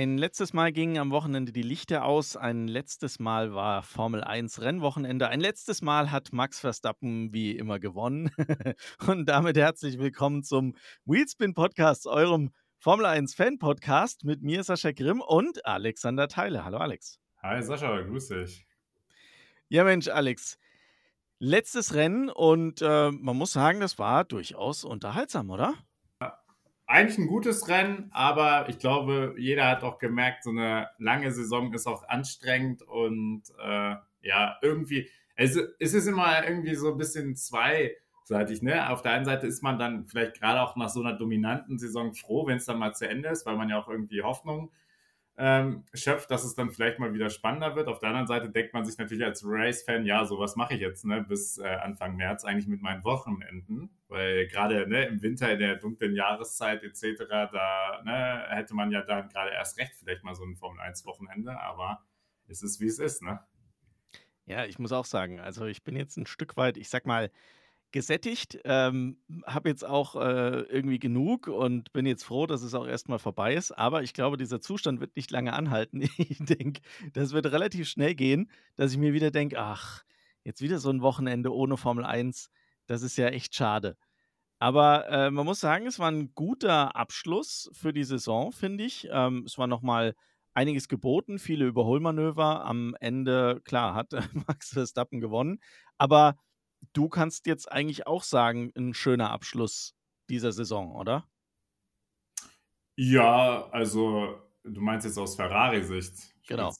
Ein letztes Mal gingen am Wochenende die Lichter aus. Ein letztes Mal war Formel 1 Rennwochenende. Ein letztes Mal hat Max Verstappen wie immer gewonnen. Und damit herzlich willkommen zum Wheelspin Podcast, eurem Formel 1 Fan Podcast mit mir Sascha Grimm und Alexander Theile. Hallo Alex. Hi Sascha, grüß dich. Ja Mensch, Alex. Letztes Rennen und äh, man muss sagen, das war durchaus unterhaltsam, oder? Eigentlich ein gutes Rennen, aber ich glaube, jeder hat auch gemerkt, so eine lange Saison ist auch anstrengend und äh, ja, irgendwie, also es ist immer irgendwie so ein bisschen zweiseitig, ne? Auf der einen Seite ist man dann vielleicht gerade auch nach so einer dominanten Saison froh, wenn es dann mal zu Ende ist, weil man ja auch irgendwie Hoffnung ähm, schöpft, dass es dann vielleicht mal wieder spannender wird. Auf der anderen Seite denkt man sich natürlich als Race-Fan, ja, so was mache ich jetzt ne, bis äh, Anfang März eigentlich mit meinen Wochenenden, weil gerade ne, im Winter in der dunklen Jahreszeit etc., da ne, hätte man ja dann gerade erst recht vielleicht mal so ein Formel-1-Wochenende, aber es ist wie es ist, ne? Ja, ich muss auch sagen, also ich bin jetzt ein Stück weit, ich sag mal, gesättigt, ähm, habe jetzt auch äh, irgendwie genug und bin jetzt froh, dass es auch erstmal vorbei ist. Aber ich glaube, dieser Zustand wird nicht lange anhalten. Ich denke, das wird relativ schnell gehen, dass ich mir wieder denke, ach, jetzt wieder so ein Wochenende ohne Formel 1, das ist ja echt schade. Aber äh, man muss sagen, es war ein guter Abschluss für die Saison, finde ich. Ähm, es war nochmal einiges geboten, viele Überholmanöver. Am Ende, klar, hat Max Verstappen gewonnen. Aber du kannst jetzt eigentlich auch sagen, ein schöner Abschluss dieser Saison, oder? Ja, also du meinst jetzt aus Ferrari-Sicht. Genau.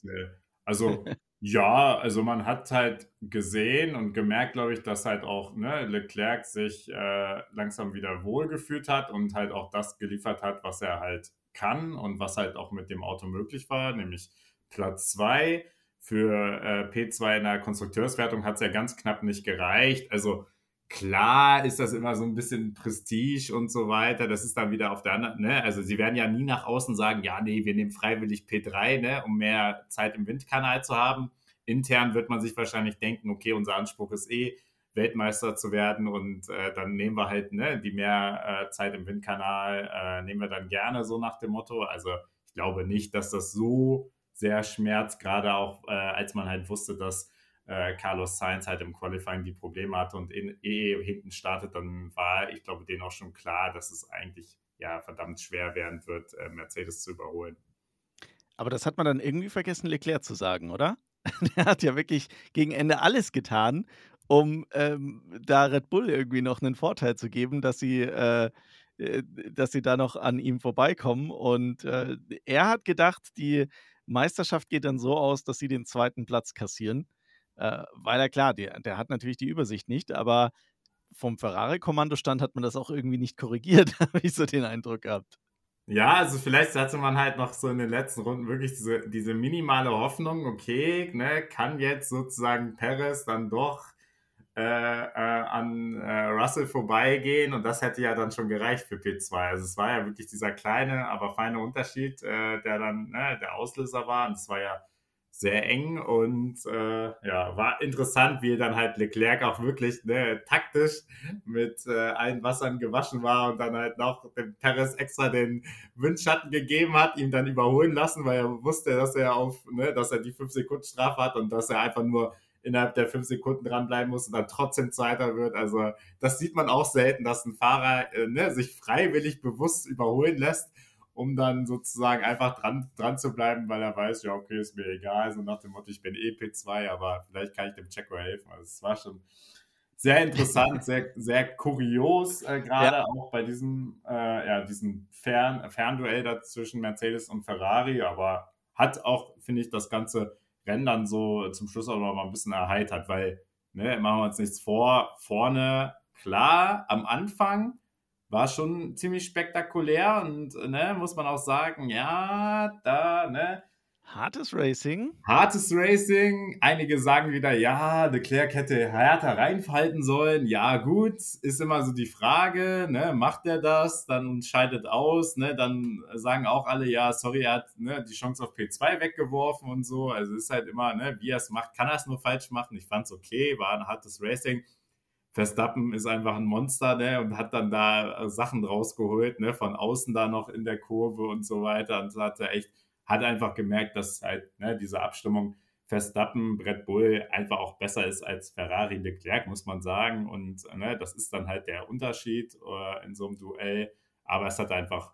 Also ja, also man hat halt gesehen und gemerkt, glaube ich, dass halt auch ne, Leclerc sich äh, langsam wieder wohlgefühlt hat und halt auch das geliefert hat, was er halt kann und was halt auch mit dem Auto möglich war, nämlich Platz 2 für äh, P2 in der Konstrukteurswertung hat es ja ganz knapp nicht gereicht. Also klar ist das immer so ein bisschen Prestige und so weiter. Das ist dann wieder auf der anderen, ne? Also sie werden ja nie nach außen sagen, ja, nee, wir nehmen freiwillig P3, ne, um mehr Zeit im Windkanal zu haben. Intern wird man sich wahrscheinlich denken, okay, unser Anspruch ist eh, Weltmeister zu werden und äh, dann nehmen wir halt ne, die mehr äh, Zeit im Windkanal, äh, nehmen wir dann gerne so nach dem Motto. Also ich glaube nicht, dass das so sehr schmerzt, gerade auch äh, als man halt wusste, dass äh, Carlos Sainz halt im Qualifying die Probleme hatte und in, eh hinten startet, dann war, ich glaube, denen auch schon klar, dass es eigentlich ja verdammt schwer werden wird, äh, Mercedes zu überholen. Aber das hat man dann irgendwie vergessen, Leclerc zu sagen, oder? Der hat ja wirklich gegen Ende alles getan, um ähm, da Red Bull irgendwie noch einen Vorteil zu geben, dass sie, äh, äh dass sie da noch an ihm vorbeikommen. Und äh, er hat gedacht, die Meisterschaft geht dann so aus, dass sie den zweiten Platz kassieren. Äh, weil er klar, der, der hat natürlich die Übersicht nicht, aber vom Ferrari-Kommandostand hat man das auch irgendwie nicht korrigiert, habe ich so den Eindruck gehabt. Ja, also vielleicht hatte man halt noch so in den letzten Runden wirklich diese, diese minimale Hoffnung, okay, ne, kann jetzt sozusagen Perez dann doch äh, äh, an äh, Russell vorbeigehen und das hätte ja dann schon gereicht für P2. Also es war ja wirklich dieser kleine, aber feine Unterschied, äh, der dann ne, der Auslöser war und es war ja sehr eng und äh, ja, war interessant, wie dann halt Leclerc auch wirklich ne, taktisch mit äh, allen Wassern gewaschen war und dann halt noch dem Perez extra den Windschatten gegeben hat, ihm dann überholen lassen, weil er wusste, dass er auf, ne, dass er die 5 Sekunden Strafe hat und dass er einfach nur innerhalb der fünf Sekunden dranbleiben muss und dann trotzdem Zweiter wird. Also das sieht man auch selten, dass ein Fahrer äh, ne, sich freiwillig bewusst überholen lässt, um dann sozusagen einfach dran, dran zu bleiben, weil er weiß, ja, okay, ist mir egal, so nach dem Motto, ich bin eh P2, aber vielleicht kann ich dem Checo helfen. Also es war schon sehr interessant, sehr, sehr kurios, äh, gerade ja. auch bei diesem, äh, ja, diesem Fern, Fernduell da zwischen Mercedes und Ferrari, aber hat auch, finde ich, das Ganze Rennen dann so zum Schluss auch noch mal ein bisschen erheitert, weil, ne, machen wir uns nichts vor, vorne, klar, am Anfang war schon ziemlich spektakulär und, ne, muss man auch sagen, ja, da, ne, Hartes Racing. Hartes Racing. Einige sagen wieder, ja, Leclerc hätte härter reinfalten sollen. Ja, gut, ist immer so die Frage, ne, macht er das, dann scheidet aus, ne, dann sagen auch alle, ja, sorry, er hat ne, die Chance auf P2 weggeworfen und so. Also ist halt immer, ne, wie er es macht, kann er es nur falsch machen. Ich fand es okay, war ein hartes Racing. Verstappen ist einfach ein Monster, ne, und hat dann da Sachen rausgeholt, ne, von außen da noch in der Kurve und so weiter und hat er echt hat einfach gemerkt, dass halt ne, diese Abstimmung Verstappen, Red Bull einfach auch besser ist als Ferrari Leclerc, muss man sagen. Und ne, das ist dann halt der Unterschied äh, in so einem Duell. Aber es hat einfach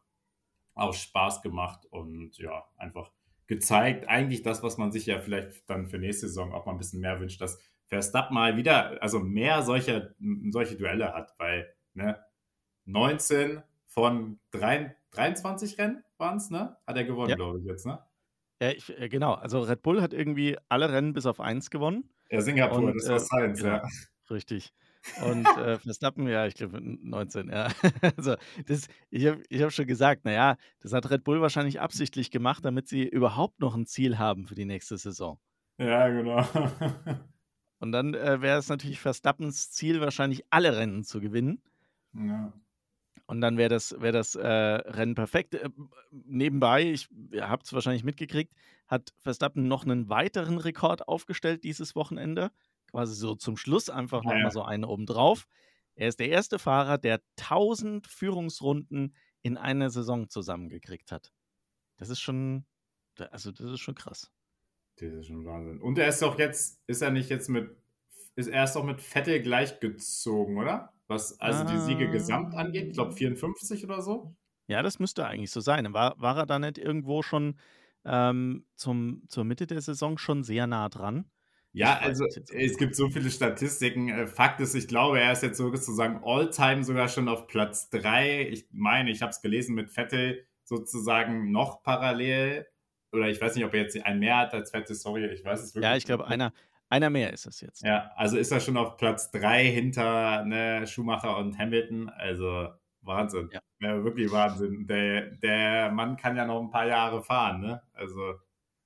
auch Spaß gemacht und ja, einfach gezeigt, eigentlich das, was man sich ja vielleicht dann für nächste Saison auch mal ein bisschen mehr wünscht, dass Verstappen mal wieder, also mehr solche, solche Duelle hat, weil ne, 19 von 3, 23 Rennen waren es, ne? Hat er gewonnen, ja. glaube ich jetzt, ne? Ja, ich, äh, genau. Also Red Bull hat irgendwie alle Rennen bis auf eins gewonnen. Ja, Singapur, und, das war äh, Science, genau, ja. Richtig. Und äh, Verstappen, ja, ich glaube 19, ja. also das, ich habe ich hab schon gesagt, naja, das hat Red Bull wahrscheinlich absichtlich gemacht, damit sie überhaupt noch ein Ziel haben für die nächste Saison. Ja, genau. und dann äh, wäre es natürlich Verstappens Ziel, wahrscheinlich alle Rennen zu gewinnen. Ja. Und dann wäre das, wär das äh, Rennen perfekt. Äh, nebenbei, ich habe es wahrscheinlich mitgekriegt, hat Verstappen noch einen weiteren Rekord aufgestellt dieses Wochenende. Quasi so zum Schluss einfach ja, nochmal so einen obendrauf. Er ist der erste Fahrer, der 1000 Führungsrunden in einer Saison zusammengekriegt hat. Das ist schon, also das ist schon krass. Das ist schon Wahnsinn. Und er ist doch jetzt, ist er nicht jetzt mit, ist er ist doch mit Vettel gleichgezogen, oder? Was also die Siege gesamt angeht. Ich glaube 54 oder so. Ja, das müsste eigentlich so sein. War, war er da nicht irgendwo schon ähm, zum, zur Mitte der Saison schon sehr nah dran? Ja, also es gibt so viele Statistiken. Äh, Fakt ist, ich glaube, er ist jetzt sozusagen all-time sogar schon auf Platz 3. Ich meine, ich habe es gelesen mit Vettel sozusagen noch parallel. Oder ich weiß nicht, ob er jetzt ein mehr hat als Vettel, sorry, ich weiß es wirklich Ja, ich glaube, einer, einer mehr ist es jetzt. Ja, also ist er schon auf Platz 3 hinter ne, Schumacher und Hamilton. Also Wahnsinn. Ja. ja. wirklich Wahnsinn. Der, der Mann kann ja noch ein paar Jahre fahren, ne? Also.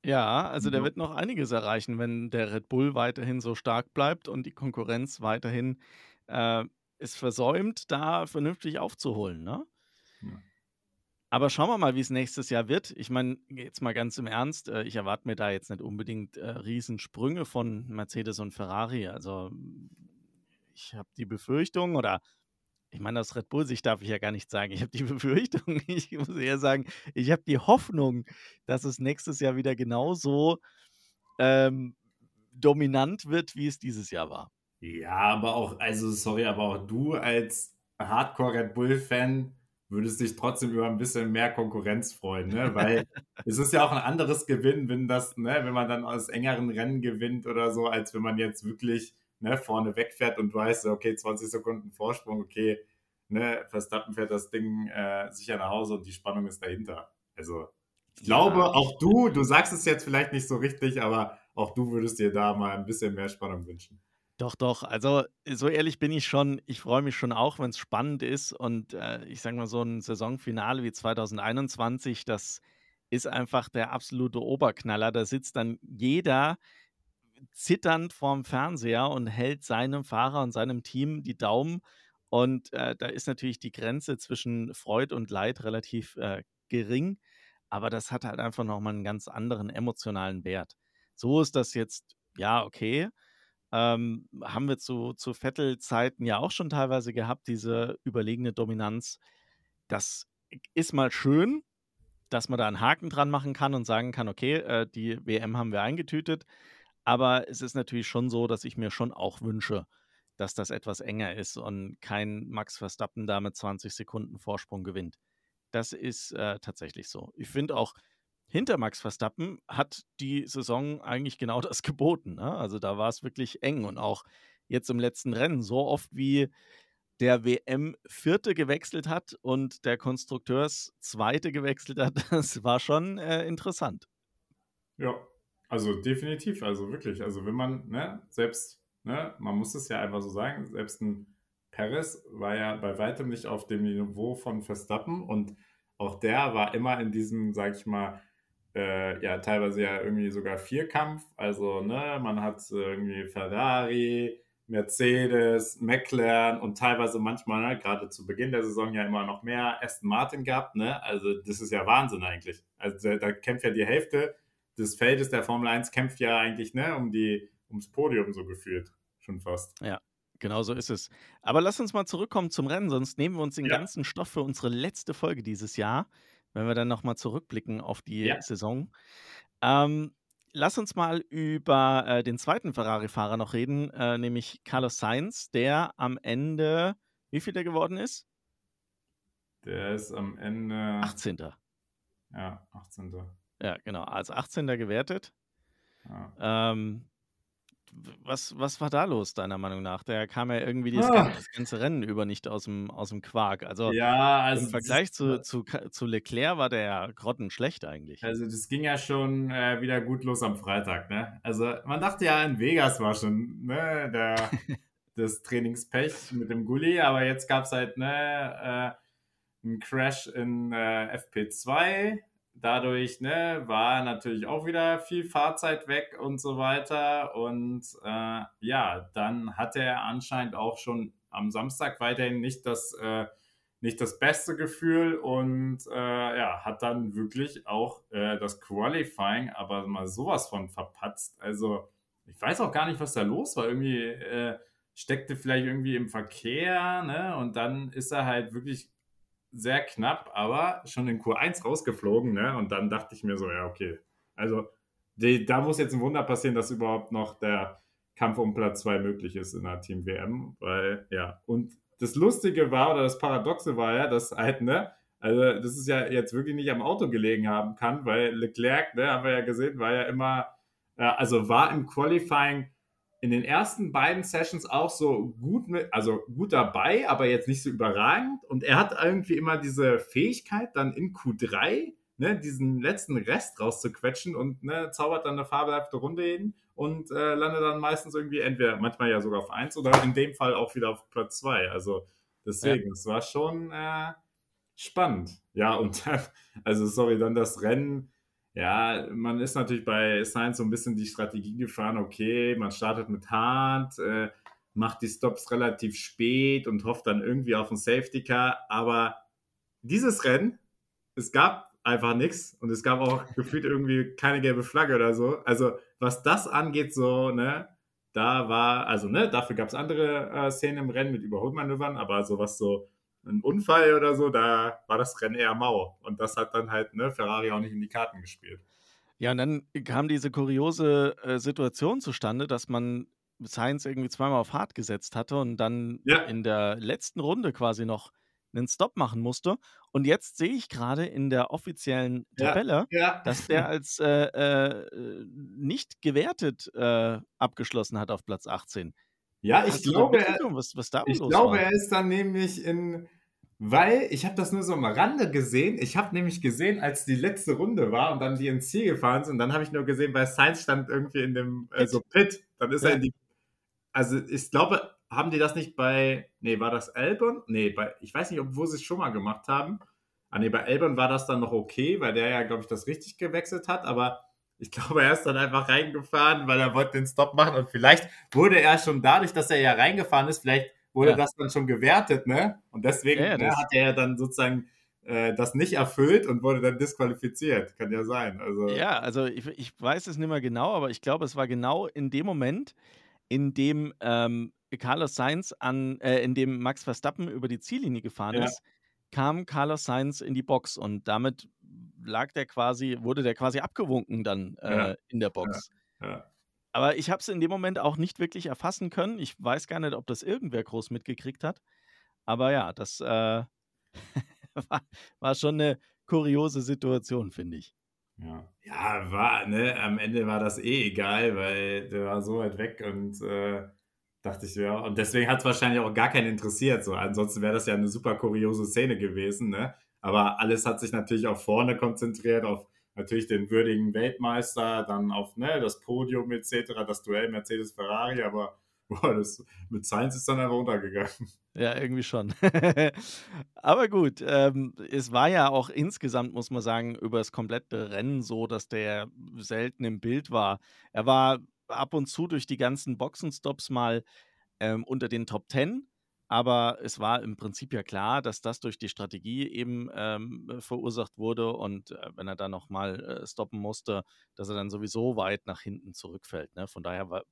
Ja, also der wird noch einiges erreichen, wenn der Red Bull weiterhin so stark bleibt und die Konkurrenz weiterhin äh, es versäumt, da vernünftig aufzuholen, ne? Ja. Aber schauen wir mal, wie es nächstes Jahr wird. Ich meine, jetzt mal ganz im Ernst, äh, ich erwarte mir da jetzt nicht unbedingt äh, Riesensprünge von Mercedes und Ferrari. Also ich habe die Befürchtung, oder ich meine, aus Red Bull sich darf ich ja gar nicht sagen, ich habe die Befürchtung, ich muss eher sagen, ich habe die Hoffnung, dass es nächstes Jahr wieder genauso ähm, dominant wird, wie es dieses Jahr war. Ja, aber auch, also sorry, aber auch du als Hardcore Red Bull-Fan würdest dich trotzdem über ein bisschen mehr Konkurrenz freuen, ne? Weil es ist ja auch ein anderes Gewinn, wenn das, ne, wenn man dann aus engeren Rennen gewinnt oder so, als wenn man jetzt wirklich ne, vorne wegfährt und weißt, okay, 20 Sekunden Vorsprung, okay, ne, Verstappen fährt das Ding äh, sicher nach Hause und die Spannung ist dahinter. Also ich glaube, ja. auch du, du sagst es jetzt vielleicht nicht so richtig, aber auch du würdest dir da mal ein bisschen mehr Spannung wünschen. Doch, doch. Also, so ehrlich bin ich schon. Ich freue mich schon auch, wenn es spannend ist. Und äh, ich sage mal, so ein Saisonfinale wie 2021, das ist einfach der absolute Oberknaller. Da sitzt dann jeder zitternd vorm Fernseher und hält seinem Fahrer und seinem Team die Daumen. Und äh, da ist natürlich die Grenze zwischen Freud und Leid relativ äh, gering. Aber das hat halt einfach nochmal einen ganz anderen emotionalen Wert. So ist das jetzt, ja, okay. Ähm, haben wir zu, zu Vettel-Zeiten ja auch schon teilweise gehabt, diese überlegene Dominanz. Das ist mal schön, dass man da einen Haken dran machen kann und sagen kann, okay, äh, die WM haben wir eingetütet. Aber es ist natürlich schon so, dass ich mir schon auch wünsche, dass das etwas enger ist und kein Max Verstappen da mit 20 Sekunden Vorsprung gewinnt. Das ist äh, tatsächlich so. Ich finde auch, hinter Max Verstappen hat die Saison eigentlich genau das geboten. Ne? Also da war es wirklich eng und auch jetzt im letzten Rennen, so oft wie der WM-Vierte gewechselt hat und der Konstrukteurs-Zweite gewechselt hat, das war schon äh, interessant. Ja, also definitiv, also wirklich. Also wenn man, ne, selbst, ne, man muss es ja einfach so sagen, selbst ein Perez war ja bei weitem nicht auf dem Niveau von Verstappen und auch der war immer in diesem, sag ich mal, äh, ja teilweise ja irgendwie sogar Vierkampf. Also, ne, man hat irgendwie Ferrari, Mercedes, McLaren und teilweise manchmal, ne, gerade zu Beginn der Saison ja immer noch mehr Aston Martin gehabt, ne? Also, das ist ja Wahnsinn eigentlich. Also, da kämpft ja die Hälfte des Feldes der Formel 1 kämpft ja eigentlich, ne, um die, ums Podium so gefühlt. Schon fast. Ja. Genau so ist es. Aber lass uns mal zurückkommen zum Rennen, sonst nehmen wir uns den ja. ganzen Stoff für unsere letzte Folge dieses Jahr wenn wir dann noch mal zurückblicken auf die Ja. Saison. Ähm, lass uns mal über, äh, den zweiten Ferrari-Fahrer noch reden, äh, nämlich Carlos Sainz, der am Ende Wievielter geworden ist? Der ist am Ende 18. Ja, 18. Ja, genau, als 18. gewertet. Ja. Ähm, was was war da los deiner Meinung nach? Der kam ja irgendwie das Ah. gan das ganze Rennen über nicht aus'm aus'm Quark. Also, Ja, im also das Vergleich zu war zu zu Leclerc war der ja grottenschlecht eigentlich. Also, das ging ja schon, äh, wieder gut los am Freitag, ne? Also, man dachte ja, in Vegas war schon, ne, der das Trainingspech mit dem Gully, aber jetzt gab's halt, ne, äh, 'n Crash in, äh, FP2. Dadurch, ne, war natürlich auch wieder viel Fahrzeit weg und so weiter. Und, äh, ja, dann hatte er anscheinend auch schon am Samstag weiterhin nicht das, äh nicht das beste Gefühl und, äh, ja, hat dann wirklich auch, äh, das Qualifying aber mal so was von verpatzt. Also, ich weiß auch gar nicht, was da los war. Irgendwie, äh, steckte vielleicht irgendwie im Verkehr, ne? Und dann ist er halt wirklich sehr knapp, aber schon in Q1 rausgeflogen, ne? Und dann dachte ich mir so: „Ja, okay. Also, de da muss jetzt 'n Wunder passieren, dass überhaupt noch der Kampf um Platz 2 möglich ist in der Team-WM“, weil ja und das Lustige war oder das Paradoxe war ja, dass halt, ne also, das ist ja jetzt wirklich nicht am Auto gelegen haben kann, weil Leclerc, ne, haben wir ja gesehen, war ja immer also, war im Qualifying in den ersten beiden Sessions auch so gut mit also, gut dabei, aber jetzt nicht so überragend. Und er hat irgendwie immer diese Fähigkeit, dann in Q3, ne, diesen letzten Rest rauszuquetschen und, ne, zaubert dann 'ne fabelhafte Runde hin und, äh, landet dann meistens irgendwie entweder manchmal ja sogar auf 1 oder in dem Fall auch wieder auf Platz 2. Also, deswegen, es war schon, äh, spannend. Ja, und dann also, sorry, dann das Rennen. Ja, man ist natürlich bei Sainz so 'n bisschen die Strategie gefahren, okay, man startet mit Hard, äh, macht die Stops relativ spät und hofft dann irgendwie auf 'n Safety Car. Aber dieses Rennen, es gab einfach nix und es gab auch gefühlt irgendwie keine gelbe Flagge oder so. Also, was das angeht, so, ne, da war also, ne, dafür gab's andere, äh, Szenen im Rennen mit Überholmanövern, aber so was so 'n Unfall oder so, da war das Rennen eher mau. Und das hat dann halt, ne, Ferrari auch nicht in die Karten gespielt. Ja, und dann kam diese kuriose, äh, Situation zustande, dass man Sainz irgendwie zweimal auf Hard gesetzt hatte und dann Ja. in der letzten Runde quasi noch 'nen Stop machen musste. Und jetzt sehe ich grade in der offiziellen Ja, Tabelle, ja. dass der als, äh, äh, nicht gewertet, äh, abgeschlossen hat auf Platz 18. Ja, ich Hast glaube, er was was ich glaube, war? er ist dann nämlich in weil ich habe das nur so am Rande gesehen. Ich habe nämlich gesehen, als die letzte Runde war und dann die ins Ziel gefahren sind, dann habe ich nur gesehen, weil Sainz stand irgendwie in dem, äh, so Pit. Dann ist er Ja. in die also, ich glaube, haben die das nicht bei ne, war das Albon? Ne, bei ich weiß nicht, ob wo sie's schon mal gemacht haben. Ah, ne, bei Albon war das dann noch okay, weil der ja, glaube ich, das richtig gewechselt hat, aber ich glaube, er ist dann einfach reingefahren, weil er wollte den Stop machen und vielleicht wurde er schon dadurch, dass er ja reingefahren ist vielleicht wurde Ja. das dann schon gewertet, ne? Und deswegen, Ja, ne, hat er ja dann sozusagen, äh, das nicht erfüllt und wurde dann disqualifiziert. Kann ja sein, also Ja, also, ich ich weiß es nicht mehr genau, aber ich glaube, es war genau in dem Moment, in dem, ähm, Carlos Sainz an äh, in dem Max Verstappen über die Ziellinie gefahren Ja. ist, kam Carlos Sainz in die Box und damit lag der quasi wurde der quasi abgewunken dann, Ja, äh, in der ja, Box. ja. Aber ich habe es in dem Moment auch nicht wirklich erfassen können. Ich weiß gar nicht, ob das irgendwer groß mitgekriegt hat. Aber ja, das, äh, war war schon 'ne kuriose Situation, finde ich. Ja. Ja, war ne, am Ende war das eh egal, weil der war so weit weg und, äh, dachte ich, ja und deswegen hat's wahrscheinlich auch gar keinen interessiert so. Ansonsten wäre das ja 'ne super kuriose Szene gewesen, ne? Aber alles hat sich natürlich auf vorne konzentriert, auf natürlich den würdigen Weltmeister, dann auf, ne, das Podium et cetera, das Duell Mercedes-Ferrari, aber boah, das mit Sainz ist dann einfach untergegangen. Ja, irgendwie schon. Aber gut, ähm, es war ja auch insgesamt, muss man sagen, übers komplette Rennen so, dass der selten im Bild war. Er war ab und zu durch die ganzen Boxenstops mal, ähm, unter den Top 10, aber es war im Prinzip ja klar, dass das durch die Strategie eben, ähm, verursacht wurde und, äh, wenn er dann noch mal, äh, stoppen musste, dass er dann sowieso weit nach hinten zurückfällt, ne? Von daher war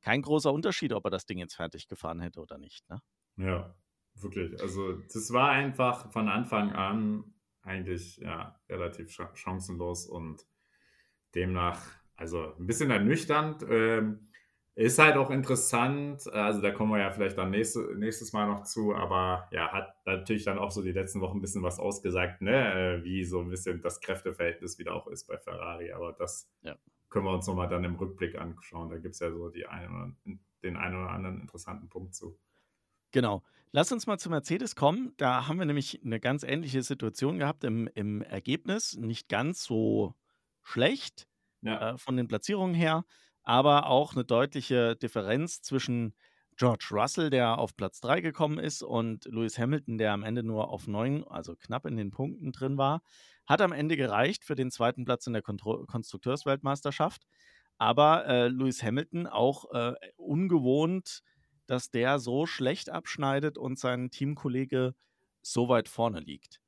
kein großer Unterschied, ob er das Ding jetzt fertig gefahren hätte oder nicht, ne? Ja, wirklich. Also, das war einfach von Anfang an eigentlich ja relativ chancenlos und demnach, also ein bisschen ernüchternd. Ähm, ist halt auch interessant, also da kommen wir ja vielleicht dann nächste, nächstes Mal noch zu, aber ja, hat natürlich dann auch so die letzten Wochen ein bisschen was ausgesagt, ne? Äh, wie so ein bisschen das Kräfteverhältnis wieder auch ist bei Ferrari. Aber das ja. können wir uns nochmal dann im Rückblick anschauen. Da gibt es ja so die eine, den einen oder anderen interessanten Punkt zu. Genau. Lass uns mal zu Mercedes kommen. Da haben wir nämlich eine ganz ähnliche Situation gehabt im, im Ergebnis. Nicht ganz so schlecht ja. äh, von den Platzierungen her aber auch eine deutliche Differenz zwischen George Russell, der auf Platz 3 gekommen ist, und Lewis Hamilton, der am Ende nur auf 9, also knapp in den Punkten drin war. Hat am Ende gereicht für den zweiten Platz in der Kontro Konstrukteursweltmeisterschaft. Aber äh, Lewis Hamilton auch äh, ungewohnt, dass der so schlecht abschneidet und sein Teamkollege so weit vorne liegt.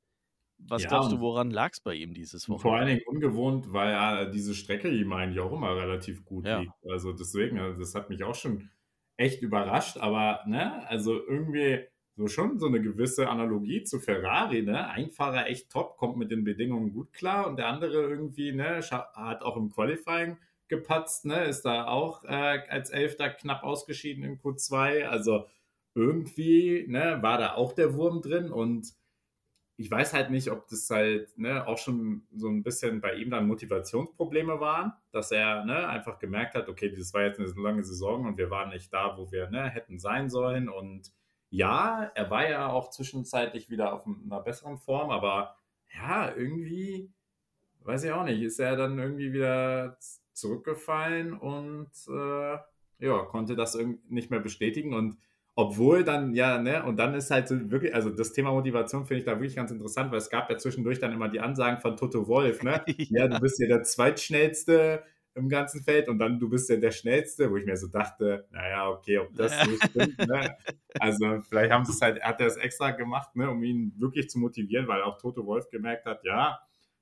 Was ja, glaubst du, woran lag es bei ihm dieses Wochenende? Vor allen Dingen ungewohnt, weil ja diese Strecke ihm eigentlich auch immer relativ gut ja. liegt. Also deswegen, also das hat mich auch schon echt überrascht, aber ne, also irgendwie so schon so eine gewisse Analogie zu Ferrari, ne? Ein Fahrer echt top, kommt mit den Bedingungen gut klar und der andere irgendwie, ne, hat auch im Qualifying gepatzt, ne, ist da auch äh, als Elfter knapp ausgeschieden in Q2. Also irgendwie, ne, war da auch der Wurm drin und ich weiß halt nicht, ob das halt ne, auch schon so ein bisschen bei ihm dann Motivationsprobleme waren, dass er ne, einfach gemerkt hat, okay, das war jetzt eine lange Saison und wir waren nicht da, wo wir ne, hätten sein sollen. Und ja, er war ja auch zwischenzeitlich wieder auf einer besseren Form, aber ja, irgendwie, weiß ich auch nicht, ist er dann irgendwie wieder zurückgefallen und äh, ja, konnte das nicht mehr bestätigen und obwohl dann, ja, ne, und dann ist halt so wirklich, also das Thema Motivation finde ich da wirklich ganz interessant, weil es gab ja zwischendurch dann immer die Ansagen von Toto Wolf, ne? ja. ja, du bist ja der zweitschnellste im ganzen Feld und dann du bist ja der Schnellste, wo ich mir so dachte, naja, okay, ob das so stimmt, ne? Also vielleicht haben sie es halt, hat er es extra gemacht, ne, um ihn wirklich zu motivieren, weil auch Toto Wolf gemerkt hat, ja,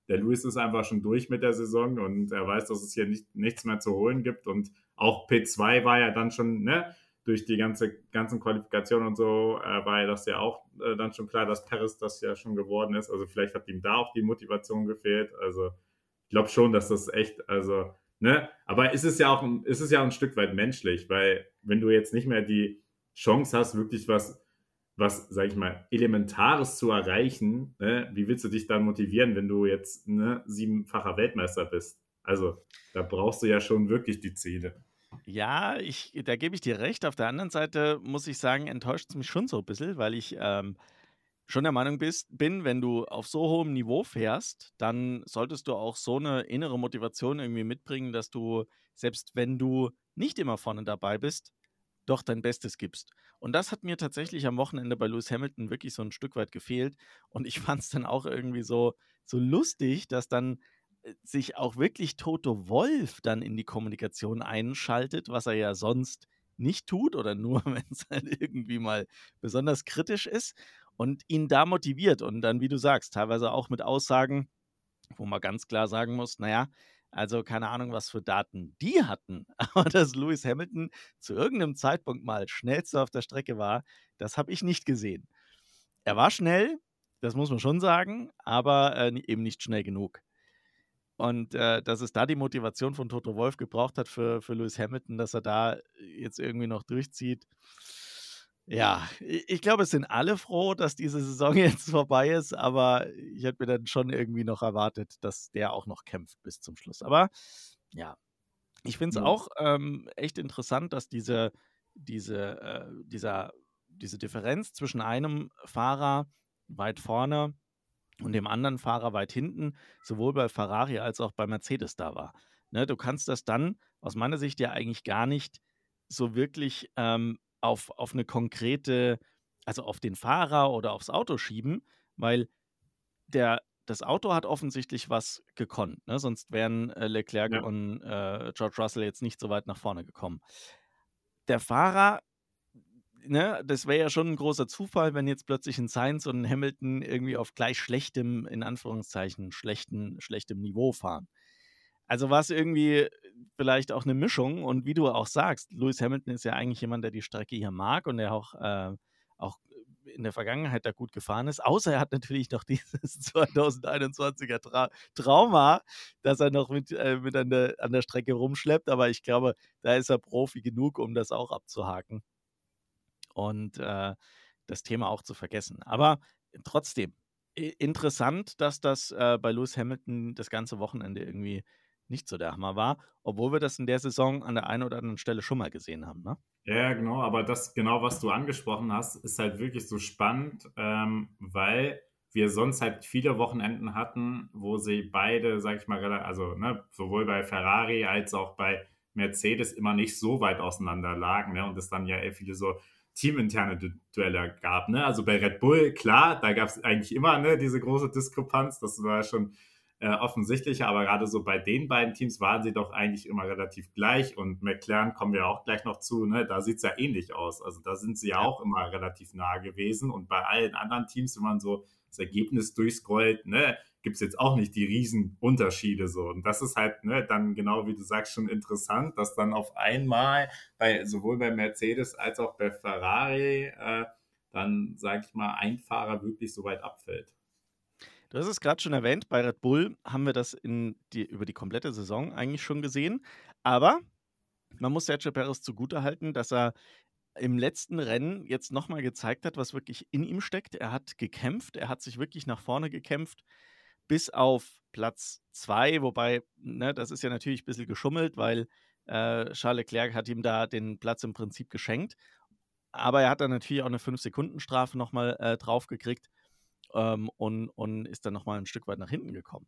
der Luis ist einfach schon durch mit der Saison und er weiß, dass es hier nicht, nichts mehr zu holen gibt und auch P2 war ja dann schon, ne, durch die ganze, ganzen Qualifikationen und so äh, war das ja auch äh, dann schon klar, dass Paris das ja schon geworden ist. Also vielleicht hat ihm da auch die Motivation gefehlt. Also ich glaube schon, dass das echt, also, ne, aber ist es ja auch, ist es ja ein Stück weit menschlich, weil wenn du jetzt nicht mehr die Chance hast, wirklich was, was, sag ich mal, Elementares zu erreichen, ne, wie willst du dich dann motivieren, wenn du jetzt ne, siebenfacher Weltmeister bist? Also, da brauchst du ja schon wirklich die Ziele. Ja, ich, da gebe ich dir recht. Auf der anderen Seite muss ich sagen, enttäuscht es mich schon so ein bisschen, weil ich ähm, schon der Meinung bist, bin, wenn du auf so hohem Niveau fährst, dann solltest du auch so eine innere Motivation irgendwie mitbringen, dass du, selbst wenn du nicht immer vorne dabei bist, doch dein Bestes gibst. Und das hat mir tatsächlich am Wochenende bei Lewis Hamilton wirklich so ein Stück weit gefehlt. Und ich fand es dann auch irgendwie so, so lustig, dass dann sich auch wirklich Toto Wolf dann in die Kommunikation einschaltet, was er ja sonst nicht tut oder nur, wenn es halt irgendwie mal besonders kritisch ist und ihn da motiviert und dann, wie du sagst, teilweise auch mit Aussagen, wo man ganz klar sagen muss, naja, also keine Ahnung, was für Daten die hatten, aber dass Lewis Hamilton zu irgendeinem Zeitpunkt mal schnellster auf der Strecke war, das habe ich nicht gesehen. Er war schnell, das muss man schon sagen, aber äh, eben nicht schnell genug. Und äh, dass es da die Motivation von Toto Wolf gebraucht hat für, für Lewis Hamilton, dass er da jetzt irgendwie noch durchzieht. Ja, ich glaube, es sind alle froh, dass diese Saison jetzt vorbei ist, aber ich hätte mir dann schon irgendwie noch erwartet, dass der auch noch kämpft bis zum Schluss. Aber ja, ich finde es ja. auch ähm, echt interessant, dass diese, diese, äh, dieser, diese Differenz zwischen einem Fahrer weit vorne und dem anderen Fahrer weit hinten, sowohl bei Ferrari als auch bei Mercedes da war. Ne, du kannst das dann aus meiner Sicht ja eigentlich gar nicht so wirklich ähm, auf, auf eine konkrete, also auf den Fahrer oder aufs Auto schieben, weil der, das Auto hat offensichtlich was gekonnt. Ne? Sonst wären äh, Leclerc ja. und äh, George Russell jetzt nicht so weit nach vorne gekommen. Der Fahrer ne, das wäre ja schon ein großer Zufall, wenn jetzt plötzlich ein Sainz und ein Hamilton irgendwie auf gleich schlechtem, in Anführungszeichen, schlechten, schlechtem Niveau fahren. Also war es irgendwie vielleicht auch eine Mischung und wie du auch sagst, Lewis Hamilton ist ja eigentlich jemand, der die Strecke hier mag und der auch, äh, auch in der Vergangenheit da gut gefahren ist. Außer er hat natürlich noch dieses 2021er Tra Trauma, das er noch mit, äh, mit an, der, an der Strecke rumschleppt. Aber ich glaube, da ist er Profi genug, um das auch abzuhaken und äh, das Thema auch zu vergessen. Aber trotzdem, interessant, dass das äh, bei Lewis Hamilton das ganze Wochenende irgendwie nicht so der Hammer war, obwohl wir das in der Saison an der einen oder anderen Stelle schon mal gesehen haben. Ne? Ja, genau, aber das genau, was du angesprochen hast, ist halt wirklich so spannend, ähm, weil wir sonst halt viele Wochenenden hatten, wo sie beide, sag ich mal, also ne, sowohl bei Ferrari als auch bei Mercedes immer nicht so weit auseinander lagen ne, und es dann ja eher viele so teaminterne du Duelle gab. Ne? Also bei Red Bull, klar, da gab es eigentlich immer ne, diese große Diskrepanz, das war schon äh, offensichtlicher, aber gerade so bei den beiden Teams waren sie doch eigentlich immer relativ gleich und McLaren kommen wir auch gleich noch zu, ne? da sieht es ja ähnlich aus. Also da sind sie ja auch immer relativ nah gewesen und bei allen anderen Teams, wenn man so das Ergebnis durchscrollt, ne, gibt es jetzt auch nicht die riesen Unterschiede so. Und das ist halt ne, dann genau wie du sagst schon interessant, dass dann auf einmal bei sowohl bei Mercedes als auch bei Ferrari äh, dann, sag ich mal, ein Fahrer wirklich so weit abfällt. Du hast es gerade schon erwähnt, bei Red Bull haben wir das die, über die komplette Saison eigentlich schon gesehen. Aber man muss Sergio Perez zugutehalten, dass er im letzten Rennen jetzt nochmal gezeigt hat, was wirklich in ihm steckt. Er hat gekämpft, er hat sich wirklich nach vorne gekämpft, bis auf Platz 2, wobei, ne, das ist ja natürlich ein bisschen geschummelt, weil äh, Charles Leclerc hat ihm da den Platz im Prinzip geschenkt. Aber er hat dann natürlich auch eine 5-Sekunden-Strafe nochmal äh, draufgekriegt ähm, und, und ist dann nochmal ein Stück weit nach hinten gekommen.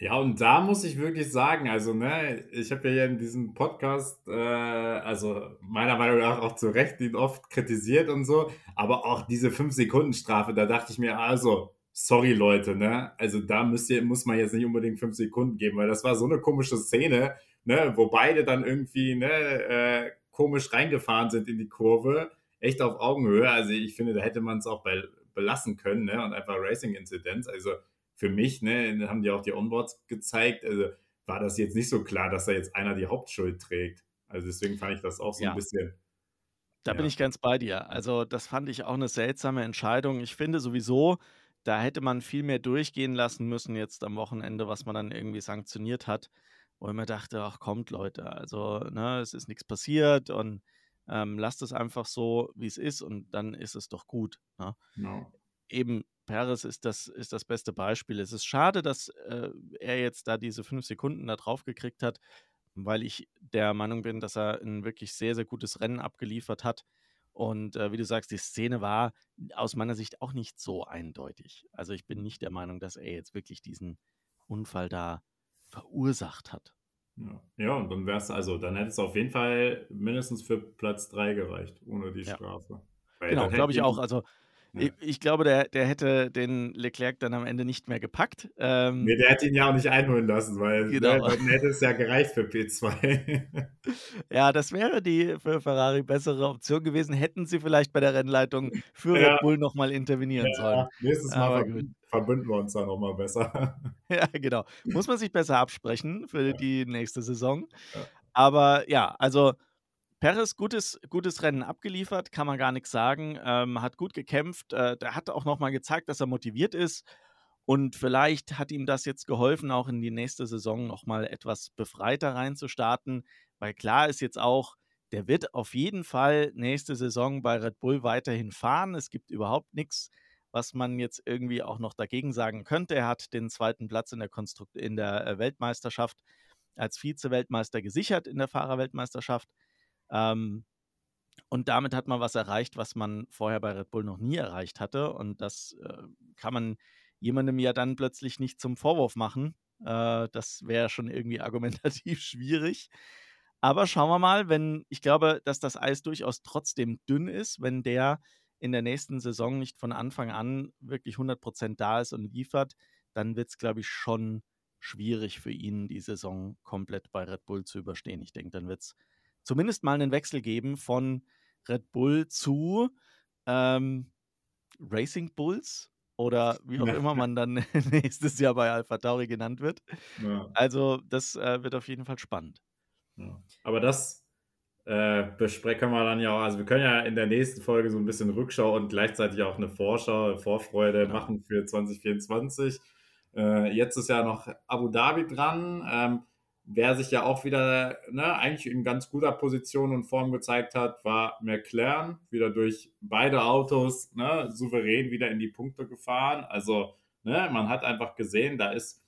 Ja, und da muss ich wirklich sagen, also, ne, ich habe ja hier in diesem Podcast, äh, also meiner Meinung nach auch zu Recht ihn oft kritisiert und so, aber auch diese 5-Sekunden-Strafe, da dachte ich mir, also, sorry Leute, ne, also da müsst ihr, muss man jetzt nicht unbedingt 5 Sekunden geben, weil das war so eine komische Szene, ne, wo beide dann irgendwie, ne, äh, komisch reingefahren sind in die Kurve, echt auf Augenhöhe, also ich finde, da hätte man es auch bei belassen können ne? und einfach Racing-Inzidenz. Also für mich, ne, haben die auch die Onboards gezeigt, also war das jetzt nicht so klar, dass da jetzt einer die Hauptschuld trägt. Also deswegen fand ich das auch so ja. ein bisschen. Da ja. bin ich ganz bei dir. Also das fand ich auch eine seltsame Entscheidung. Ich finde sowieso, da hätte man viel mehr durchgehen lassen müssen jetzt am Wochenende, was man dann irgendwie sanktioniert hat. Wo ich mir dachte, ach kommt Leute, also ne, es ist nichts passiert und ähm, lasst es einfach so, wie es ist und dann ist es doch gut. Ne? No. Eben Perez ist das, ist das beste Beispiel. Es ist schade, dass äh, er jetzt da diese fünf Sekunden da drauf gekriegt hat, weil ich der Meinung bin, dass er ein wirklich sehr, sehr gutes Rennen abgeliefert hat. Und äh, wie du sagst, die Szene war aus meiner Sicht auch nicht so eindeutig. Also ich bin nicht der Meinung, dass er jetzt wirklich diesen Unfall da verursacht hat. Ja, ja und dann wär's, also dann hätte es auf jeden Fall mindestens für Platz 3 gereicht, ohne die ja. Strafe. Weil genau, glaube ich auch. Also ja. ich, glaube, der, der hätte den Leclerc dann am Ende nicht mehr gepackt. Ähm, nee, der hätte ihn ja auch nicht einholen lassen, weil ne, genau. ne, dann hätte es ja gereicht für P2. ja, das wäre die für Ferrari bessere Option gewesen. Hätten sie vielleicht bei der Rennleitung für ja. Red Bull nochmal intervenieren sollen. Nächstes Mal verbünden wir uns da nochmal besser. ja, genau. Muss man sich besser absprechen für ja. die nächste Saison. Ja. Aber ja, also Perez, gutes, gutes Rennen abgeliefert, kann man gar nichts sagen. Ähm, hat gut gekämpft. Äh, der hat auch nochmal gezeigt, dass er motiviert ist. Und vielleicht hat ihm das jetzt geholfen, auch in die nächste Saison nochmal etwas befreiter reinzustarten. Weil klar ist jetzt auch, der wird auf jeden Fall nächste Saison bei Red Bull weiterhin fahren. Es gibt überhaupt nichts, was man jetzt irgendwie auch noch dagegen sagen könnte. Er hat den zweiten Platz in der, Konstrukt in der äh, Weltmeisterschaft als Vize-Weltmeister gesichert in der Fahrerweltmeisterschaft. Ähm, und damit hat man was erreicht, was man vorher bei Red Bull noch nie erreicht hatte. Und das äh, kann man jemandem ja dann plötzlich nicht zum Vorwurf machen. Äh, das wäre schon irgendwie argumentativ schwierig. Aber schauen wir mal, wenn ich glaube, dass das Eis durchaus trotzdem dünn ist, wenn der in der nächsten Saison nicht von Anfang an wirklich 100% da ist und liefert, dann wird es, glaube ich, schon schwierig für ihn, die Saison komplett bei Red Bull zu überstehen. Ich denke, dann wird es zumindest mal einen Wechsel geben von Red Bull zu ähm, Racing Bulls oder wie auch ja. immer man dann nächstes Jahr bei Alpha Tauri genannt wird. Ja. Also das äh, wird auf jeden Fall spannend. Ja. Aber das äh, besprechen wir dann ja auch. Also wir können ja in der nächsten Folge so ein bisschen Rückschau und gleichzeitig auch eine Vorschau, Vorfreude genau. machen für 2024. Äh, jetzt ist ja noch Abu Dhabi dran. Ähm, wer sich ja auch wieder ne, eigentlich in ganz guter Position und Form gezeigt hat, war McLaren. Wieder durch beide Autos ne, souverän wieder in die Punkte gefahren. Also ne, man hat einfach gesehen, da ist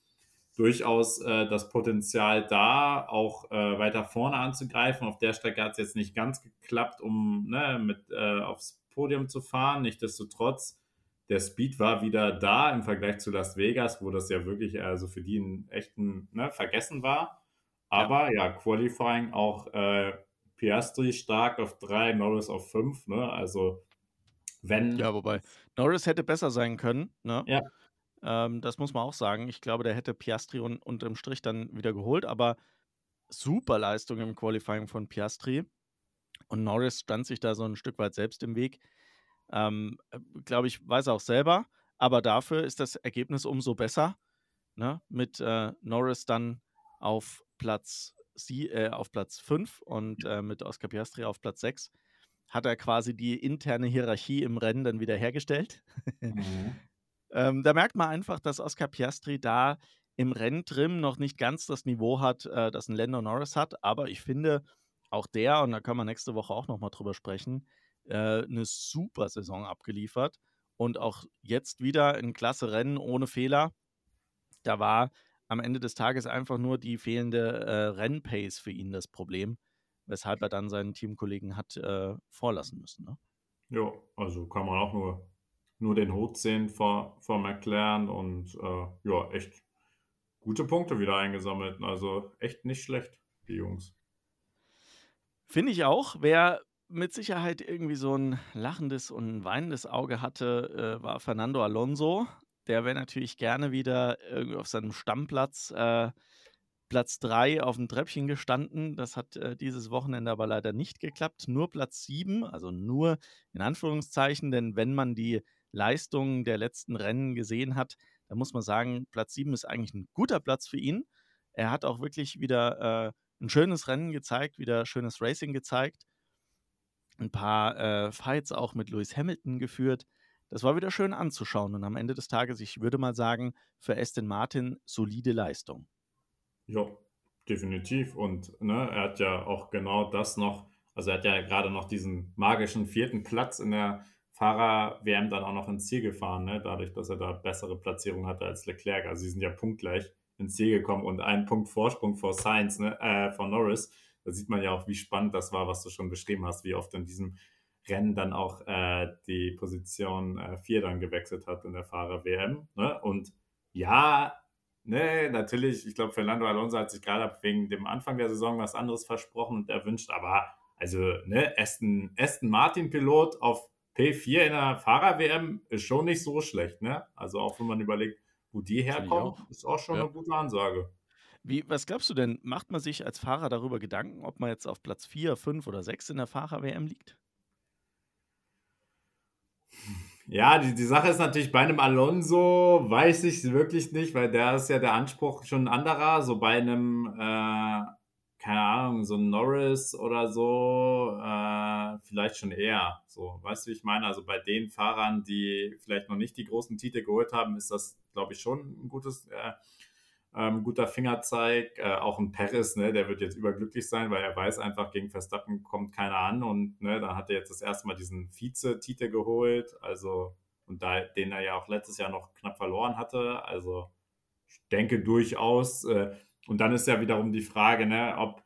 durchaus äh, das Potenzial da, auch äh, weiter vorne anzugreifen. Auf der Strecke hat es jetzt nicht ganz geklappt, um ne, mit äh, aufs Podium zu fahren. Nichtsdestotrotz, der Speed war wieder da im Vergleich zu Las Vegas, wo das ja wirklich also für die ein echten ne, Vergessen war. Aber ja, ja Qualifying auch äh, Piastri stark auf drei, Norris auf fünf. Ne? Also wenn. Ja, wobei Norris hätte besser sein können. Ne? Ja. Ähm, das muss man auch sagen. Ich glaube, der hätte Piastri un unterm Strich dann wieder geholt, aber super Leistung im Qualifying von Piastri. Und Norris stand sich da so ein Stück weit selbst im Weg. Ähm, äh, glaube ich, weiß er auch selber. Aber dafür ist das Ergebnis umso besser. Ne? Mit äh, Norris dann auf Platz, sie, äh, auf Platz 5 und äh, mit Oscar Piastri auf Platz 6 hat er quasi die interne Hierarchie im Rennen dann wieder hergestellt. Mhm. ähm, da merkt man einfach, dass Oscar Piastri da im Renntrim noch nicht ganz das Niveau hat, äh, das ein Lando Norris hat. Aber ich finde, auch der, und da können wir nächste Woche auch nochmal drüber sprechen, äh, eine super Saison abgeliefert. Und auch jetzt wieder ein klasse Rennen ohne Fehler. Da war am Ende des Tages einfach nur die fehlende äh, Rennpace für ihn das Problem, weshalb er dann seinen Teamkollegen hat äh, vorlassen müssen. Ne? Ja, also kann man auch nur, nur den Hut sehen vor, vor McLaren und äh, ja, echt gute Punkte wieder eingesammelt. Also echt nicht schlecht, die Jungs. Finde ich auch. Wer mit Sicherheit irgendwie so ein lachendes und ein weinendes Auge hatte, äh, war Fernando Alonso der wäre natürlich gerne wieder irgendwie auf seinem Stammplatz, äh, Platz 3 auf dem Treppchen gestanden. Das hat äh, dieses Wochenende aber leider nicht geklappt. Nur Platz 7, also nur in Anführungszeichen, denn wenn man die Leistungen der letzten Rennen gesehen hat, dann muss man sagen, Platz 7 ist eigentlich ein guter Platz für ihn. Er hat auch wirklich wieder äh, ein schönes Rennen gezeigt, wieder schönes Racing gezeigt. Ein paar äh, Fights auch mit Lewis Hamilton geführt das war wieder schön anzuschauen. Und am Ende des Tages, ich würde mal sagen, für Aston Martin solide Leistung. Ja, definitiv. Und ne, er hat ja auch genau das noch, also er hat ja gerade noch diesen magischen vierten Platz in der Fahrer-WM dann auch noch ins Ziel gefahren, ne? dadurch, dass er da bessere Platzierung hatte als Leclerc. Also sie sind ja punktgleich ins Ziel gekommen und einen Punkt Vorsprung vor Sainz, ne? äh, vor Norris. Da sieht man ja auch, wie spannend das war, was du schon beschrieben hast, wie oft in diesem Rennen dann auch äh, die Position 4 äh, dann gewechselt hat in der Fahrer-WM. Ne? Und ja, ne, natürlich, ich glaube, Fernando Alonso hat sich gerade wegen dem Anfang der Saison was anderes versprochen und erwünscht, aber also, ne, Aston, Aston Martin-Pilot auf P4 in der Fahrer-WM ist schon nicht so schlecht, ne? Also auch wenn man überlegt, wo die herkommen, auch. ist auch schon ja. eine gute Ansage. Wie, was glaubst du denn, macht man sich als Fahrer darüber Gedanken, ob man jetzt auf Platz 4, 5 oder 6 in der Fahrer-WM liegt? Ja, die, die Sache ist natürlich, bei einem Alonso weiß ich wirklich nicht, weil der ist ja der Anspruch schon ein anderer. So bei einem, äh, keine Ahnung, so Norris oder so, äh, vielleicht schon eher. So, weißt du, wie ich meine? Also bei den Fahrern, die vielleicht noch nicht die großen Titel geholt haben, ist das, glaube ich, schon ein gutes äh, ähm, guter Fingerzeig. Äh, auch ein Paris, ne, der wird jetzt überglücklich sein, weil er weiß einfach, gegen Verstappen kommt keiner an und ne, dann hat er jetzt das erste Mal diesen Vize-Titel geholt. Also, und da, den er ja auch letztes Jahr noch knapp verloren hatte. Also, ich denke durchaus. Äh, und dann ist ja wiederum die Frage, ne, ob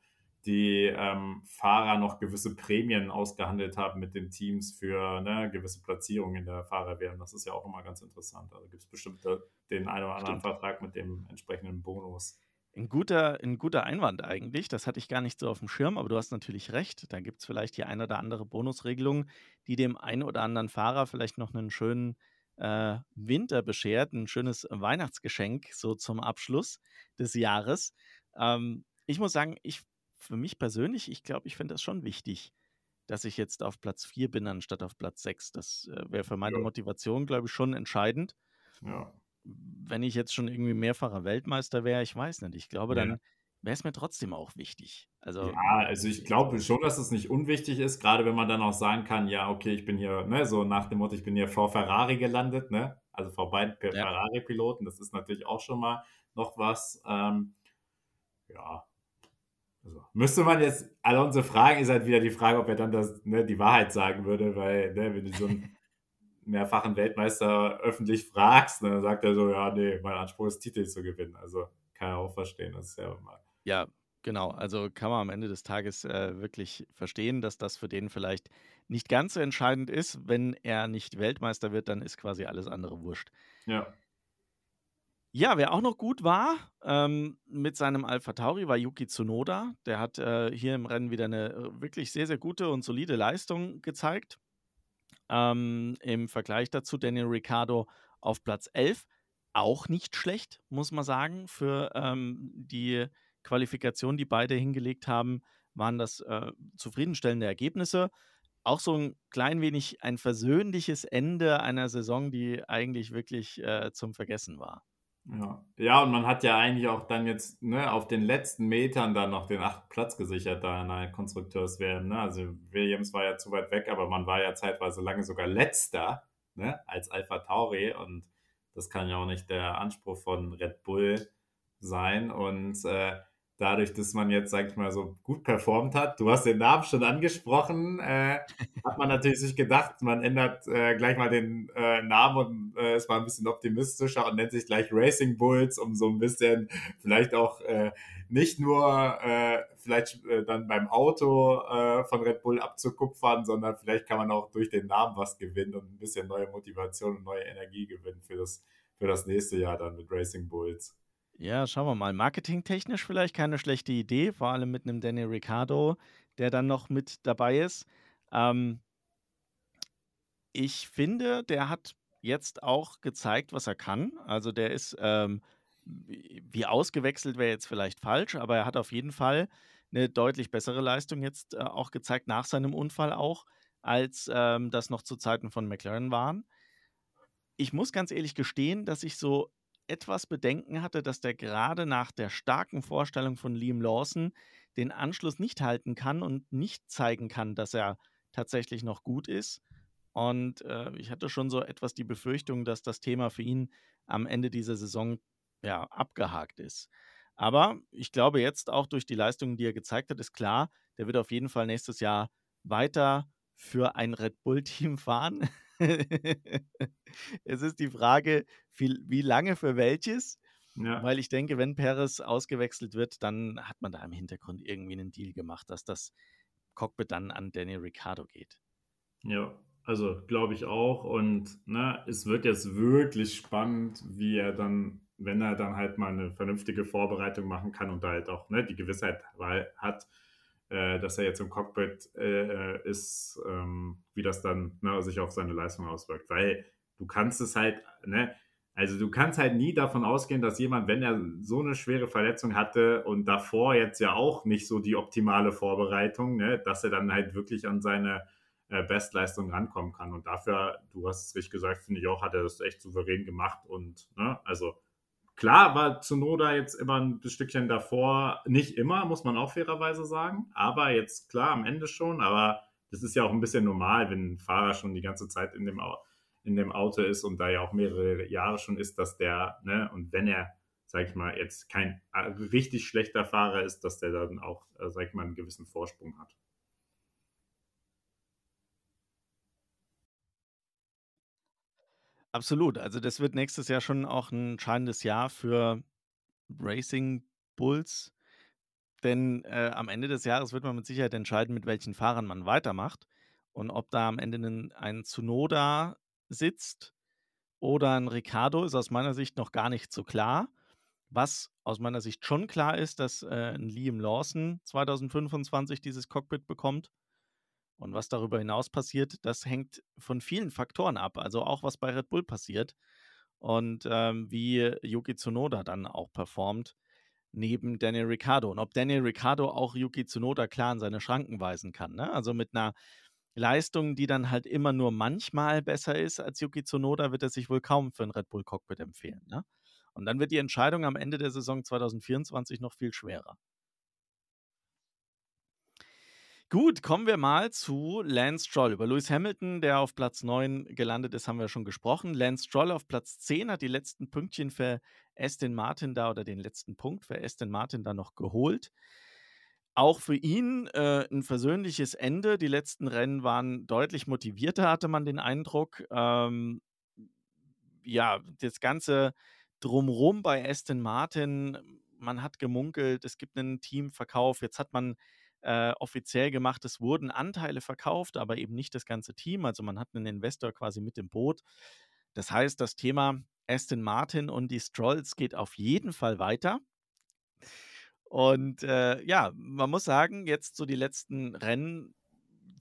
die ähm, Fahrer noch gewisse Prämien ausgehandelt haben mit den Teams für eine gewisse Platzierung in der Fahrerwehr. Das ist ja auch immer ganz interessant. Also gibt es bestimmt den einen oder anderen Stimmt. Vertrag mit dem entsprechenden Bonus. Ein guter, ein guter Einwand eigentlich. Das hatte ich gar nicht so auf dem Schirm, aber du hast natürlich recht. Da gibt es vielleicht die eine oder andere Bonusregelung, die dem einen oder anderen Fahrer vielleicht noch einen schönen äh, Winter beschert, ein schönes Weihnachtsgeschenk so zum Abschluss des Jahres. Ähm, ich muss sagen, ich für mich persönlich, ich glaube, ich finde das schon wichtig, dass ich jetzt auf Platz 4 bin, anstatt auf Platz 6. Das äh, wäre für meine ja. Motivation, glaube ich, schon entscheidend. Ja. Wenn ich jetzt schon irgendwie mehrfacher Weltmeister wäre, ich weiß nicht. Ich glaube, ja. dann wäre es mir trotzdem auch wichtig. Also Ja, also ich glaube schon, dass es nicht unwichtig ist, gerade wenn man dann auch sagen kann, ja, okay, ich bin hier, ne, so nach dem Motto, ich bin hier vor Ferrari gelandet, ne? Also vor beiden. Ferrari-Piloten, das ist natürlich auch schon mal noch was. Ähm, ja, also müsste man jetzt Alonso fragen, ist halt wieder die Frage, ob er dann das, ne, die Wahrheit sagen würde, weil, ne, wenn du so einen mehrfachen Weltmeister öffentlich fragst, ne, dann sagt er so, ja, nee, mein Anspruch ist, Titel zu gewinnen. Also kann er auch verstehen, das ist ja immer. Ja, genau. Also kann man am Ende des Tages äh, wirklich verstehen, dass das für den vielleicht nicht ganz so entscheidend ist. Wenn er nicht Weltmeister wird, dann ist quasi alles andere wurscht. Ja. Ja, wer auch noch gut war ähm, mit seinem Alpha Tauri war Yuki Tsunoda. Der hat äh, hier im Rennen wieder eine äh, wirklich sehr, sehr gute und solide Leistung gezeigt. Ähm, Im Vergleich dazu Daniel Ricciardo auf Platz 11. Auch nicht schlecht, muss man sagen. Für ähm, die Qualifikation, die beide hingelegt haben, waren das äh, zufriedenstellende Ergebnisse. Auch so ein klein wenig ein versöhnliches Ende einer Saison, die eigentlich wirklich äh, zum Vergessen war. Ja. ja, und man hat ja eigentlich auch dann jetzt ne, auf den letzten Metern dann noch den achten Platz gesichert da in der Konstrukteurswärme. Ne? Also Williams war ja zu weit weg, aber man war ja zeitweise lange sogar letzter ne, als Alpha Tauri und das kann ja auch nicht der Anspruch von Red Bull sein. Und äh, dadurch, dass man jetzt, sag ich mal, so gut performt hat, du hast den Namen schon angesprochen, äh, hat man natürlich sich gedacht, man ändert äh, gleich mal den äh, Namen und äh, ist mal ein bisschen optimistischer und nennt sich gleich Racing Bulls, um so ein bisschen vielleicht auch äh, nicht nur äh, vielleicht äh, dann beim Auto äh, von Red Bull abzukupfern, sondern vielleicht kann man auch durch den Namen was gewinnen und ein bisschen neue Motivation und neue Energie gewinnen für das, für das nächste Jahr dann mit Racing Bulls. Ja, schauen wir mal. Marketingtechnisch vielleicht keine schlechte Idee, vor allem mit einem Danny Ricciardo, der dann noch mit dabei ist. Ähm, ich finde, der hat jetzt auch gezeigt, was er kann. Also der ist, ähm, wie ausgewechselt wäre jetzt vielleicht falsch, aber er hat auf jeden Fall eine deutlich bessere Leistung jetzt äh, auch gezeigt, nach seinem Unfall auch, als ähm, das noch zu Zeiten von McLaren waren. Ich muss ganz ehrlich gestehen, dass ich so etwas Bedenken hatte, dass der gerade nach der starken Vorstellung von Liam Lawson den Anschluss nicht halten kann und nicht zeigen kann, dass er tatsächlich noch gut ist. Und äh, ich hatte schon so etwas die Befürchtung, dass das Thema für ihn am Ende dieser Saison ja, abgehakt ist. Aber ich glaube jetzt auch durch die Leistungen, die er gezeigt hat, ist klar, der wird auf jeden Fall nächstes Jahr weiter für ein Red Bull-Team fahren. es ist die Frage, wie, wie lange für welches? Ja. Weil ich denke, wenn Perez ausgewechselt wird, dann hat man da im Hintergrund irgendwie einen Deal gemacht, dass das Cockpit dann an Danny Ricciardo geht. Ja, also glaube ich auch. Und ne, es wird jetzt wirklich spannend, wie er dann, wenn er dann halt mal eine vernünftige Vorbereitung machen kann und da halt auch ne, die Gewissheit hat, äh, dass er jetzt im Cockpit äh, ist, ähm, wie das dann ne, sich auf seine Leistung auswirkt. Weil du kannst es halt, ne, also du kannst halt nie davon ausgehen, dass jemand, wenn er so eine schwere Verletzung hatte und davor jetzt ja auch nicht so die optimale Vorbereitung, ne, dass er dann halt wirklich an seine äh, Bestleistung rankommen kann. Und dafür, du hast es richtig gesagt, finde ich auch, hat er das echt souverän gemacht. Und ne, also klar war Zunoda jetzt immer ein Stückchen davor, nicht immer, muss man auch fairerweise sagen, aber jetzt klar am Ende schon, aber das ist ja auch ein bisschen normal, wenn ein Fahrer schon die ganze Zeit in dem in dem Auto ist und da ja auch mehrere Jahre schon ist, dass der, ne, und wenn er, sag ich mal, jetzt kein richtig schlechter Fahrer ist, dass der dann auch, sag ich mal, einen gewissen Vorsprung hat. Absolut. Also das wird nächstes Jahr schon auch ein entscheidendes Jahr für Racing Bulls. Denn äh, am Ende des Jahres wird man mit Sicherheit entscheiden, mit welchen Fahrern man weitermacht. Und ob da am Ende ein, ein Tsunoda sitzt oder ein Ricardo, ist aus meiner Sicht noch gar nicht so klar. Was aus meiner Sicht schon klar ist, dass äh, ein Liam Lawson 2025 dieses Cockpit bekommt. Und was darüber hinaus passiert, das hängt von vielen Faktoren ab. Also auch was bei Red Bull passiert und ähm, wie Yuki Tsunoda dann auch performt neben Daniel Ricciardo. Und ob Daniel Ricciardo auch Yuki Tsunoda klar in seine Schranken weisen kann. Ne? Also mit einer Leistung, die dann halt immer nur manchmal besser ist als Yuki Tsunoda, wird er sich wohl kaum für ein Red Bull Cockpit empfehlen. Ne? Und dann wird die Entscheidung am Ende der Saison 2024 noch viel schwerer. Gut, kommen wir mal zu Lance Stroll. Über Lewis Hamilton, der auf Platz 9 gelandet ist, haben wir schon gesprochen. Lance Stroll auf Platz 10 hat die letzten Pünktchen für Aston Martin da oder den letzten Punkt für Aston Martin da noch geholt. Auch für ihn äh, ein versöhnliches Ende. Die letzten Rennen waren deutlich motivierter, hatte man den Eindruck. Ähm, ja, das ganze Drumrum bei Aston Martin, man hat gemunkelt, es gibt einen Teamverkauf. Jetzt hat man äh, offiziell gemacht, es wurden Anteile verkauft, aber eben nicht das ganze Team. Also man hat einen Investor quasi mit im Boot. Das heißt, das Thema Aston Martin und die Strolls geht auf jeden Fall weiter. Und äh, ja, man muss sagen, jetzt so die letzten Rennen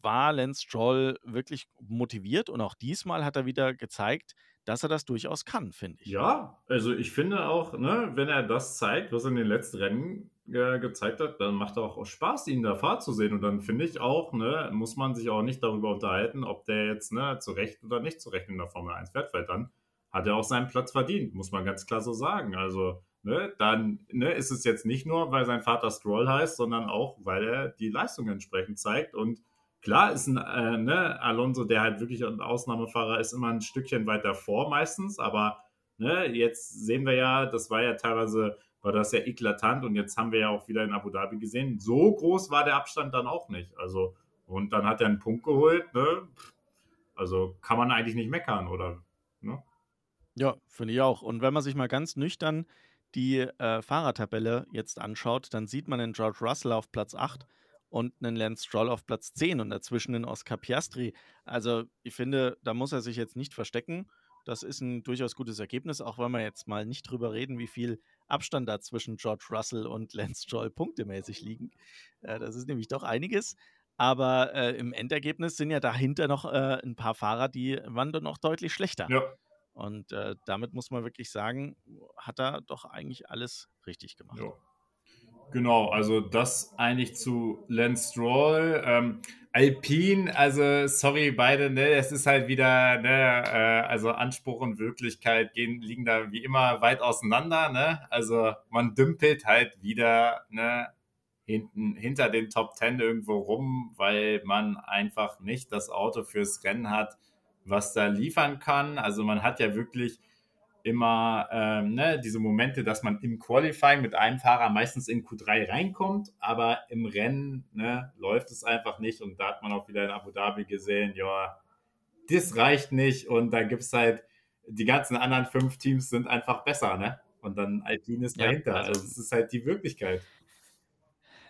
war Lance Stroll wirklich motiviert und auch diesmal hat er wieder gezeigt, dass er das durchaus kann, finde ich. Ja, also ich finde auch, ne, wenn er das zeigt, was er in den letzten Rennen äh, gezeigt hat, dann macht er auch Spaß, ihn da Fahrt zu sehen. Und dann finde ich auch, ne, muss man sich auch nicht darüber unterhalten, ob der jetzt ne, zu Recht oder nicht zu Recht in der Formel 1 fährt, weil dann hat er auch seinen Platz verdient, muss man ganz klar so sagen. Also, ne, dann ne, ist es jetzt nicht nur, weil sein Vater Stroll heißt, sondern auch, weil er die Leistung entsprechend zeigt und Klar ist ein äh, ne, Alonso, der halt wirklich ein Ausnahmefahrer ist, immer ein Stückchen weiter vor meistens, aber ne, jetzt sehen wir ja, das war ja teilweise, war das ja eklatant und jetzt haben wir ja auch wieder in Abu Dhabi gesehen, so groß war der Abstand dann auch nicht. Also, und dann hat er einen Punkt geholt, ne? Also kann man eigentlich nicht meckern, oder? Ne? Ja, finde ich auch. Und wenn man sich mal ganz nüchtern die äh, Fahrertabelle jetzt anschaut, dann sieht man den George Russell auf Platz 8 und einen Lance Stroll auf Platz 10 und dazwischen einen Oscar Piastri. Also ich finde, da muss er sich jetzt nicht verstecken. Das ist ein durchaus gutes Ergebnis, auch wenn wir jetzt mal nicht drüber reden, wie viel Abstand da zwischen George Russell und Lance Stroll punktemäßig liegen. Äh, das ist nämlich doch einiges. Aber äh, im Endergebnis sind ja dahinter noch äh, ein paar Fahrer, die waren dann noch deutlich schlechter. Ja. Und äh, damit muss man wirklich sagen, hat er doch eigentlich alles richtig gemacht. Ja. Genau, also das eigentlich zu Lance Stroll. Ähm, Alpine, also sorry beide, ne, es ist halt wieder, ne, äh, also Anspruch und Wirklichkeit gehen, liegen da wie immer weit auseinander, ne? Also man dümpelt halt wieder, ne, hinten, hinter den Top Ten irgendwo rum, weil man einfach nicht das Auto fürs Rennen hat, was da liefern kann. Also man hat ja wirklich immer ähm, ne, diese Momente, dass man im Qualifying mit einem Fahrer meistens in Q3 reinkommt, aber im Rennen ne, läuft es einfach nicht und da hat man auch wieder in Abu Dhabi gesehen, ja, das reicht nicht und da gibt es halt, die ganzen anderen fünf Teams sind einfach besser, ne? Und dann Alpine ist dahinter. Ja, also, also es ist halt die Wirklichkeit.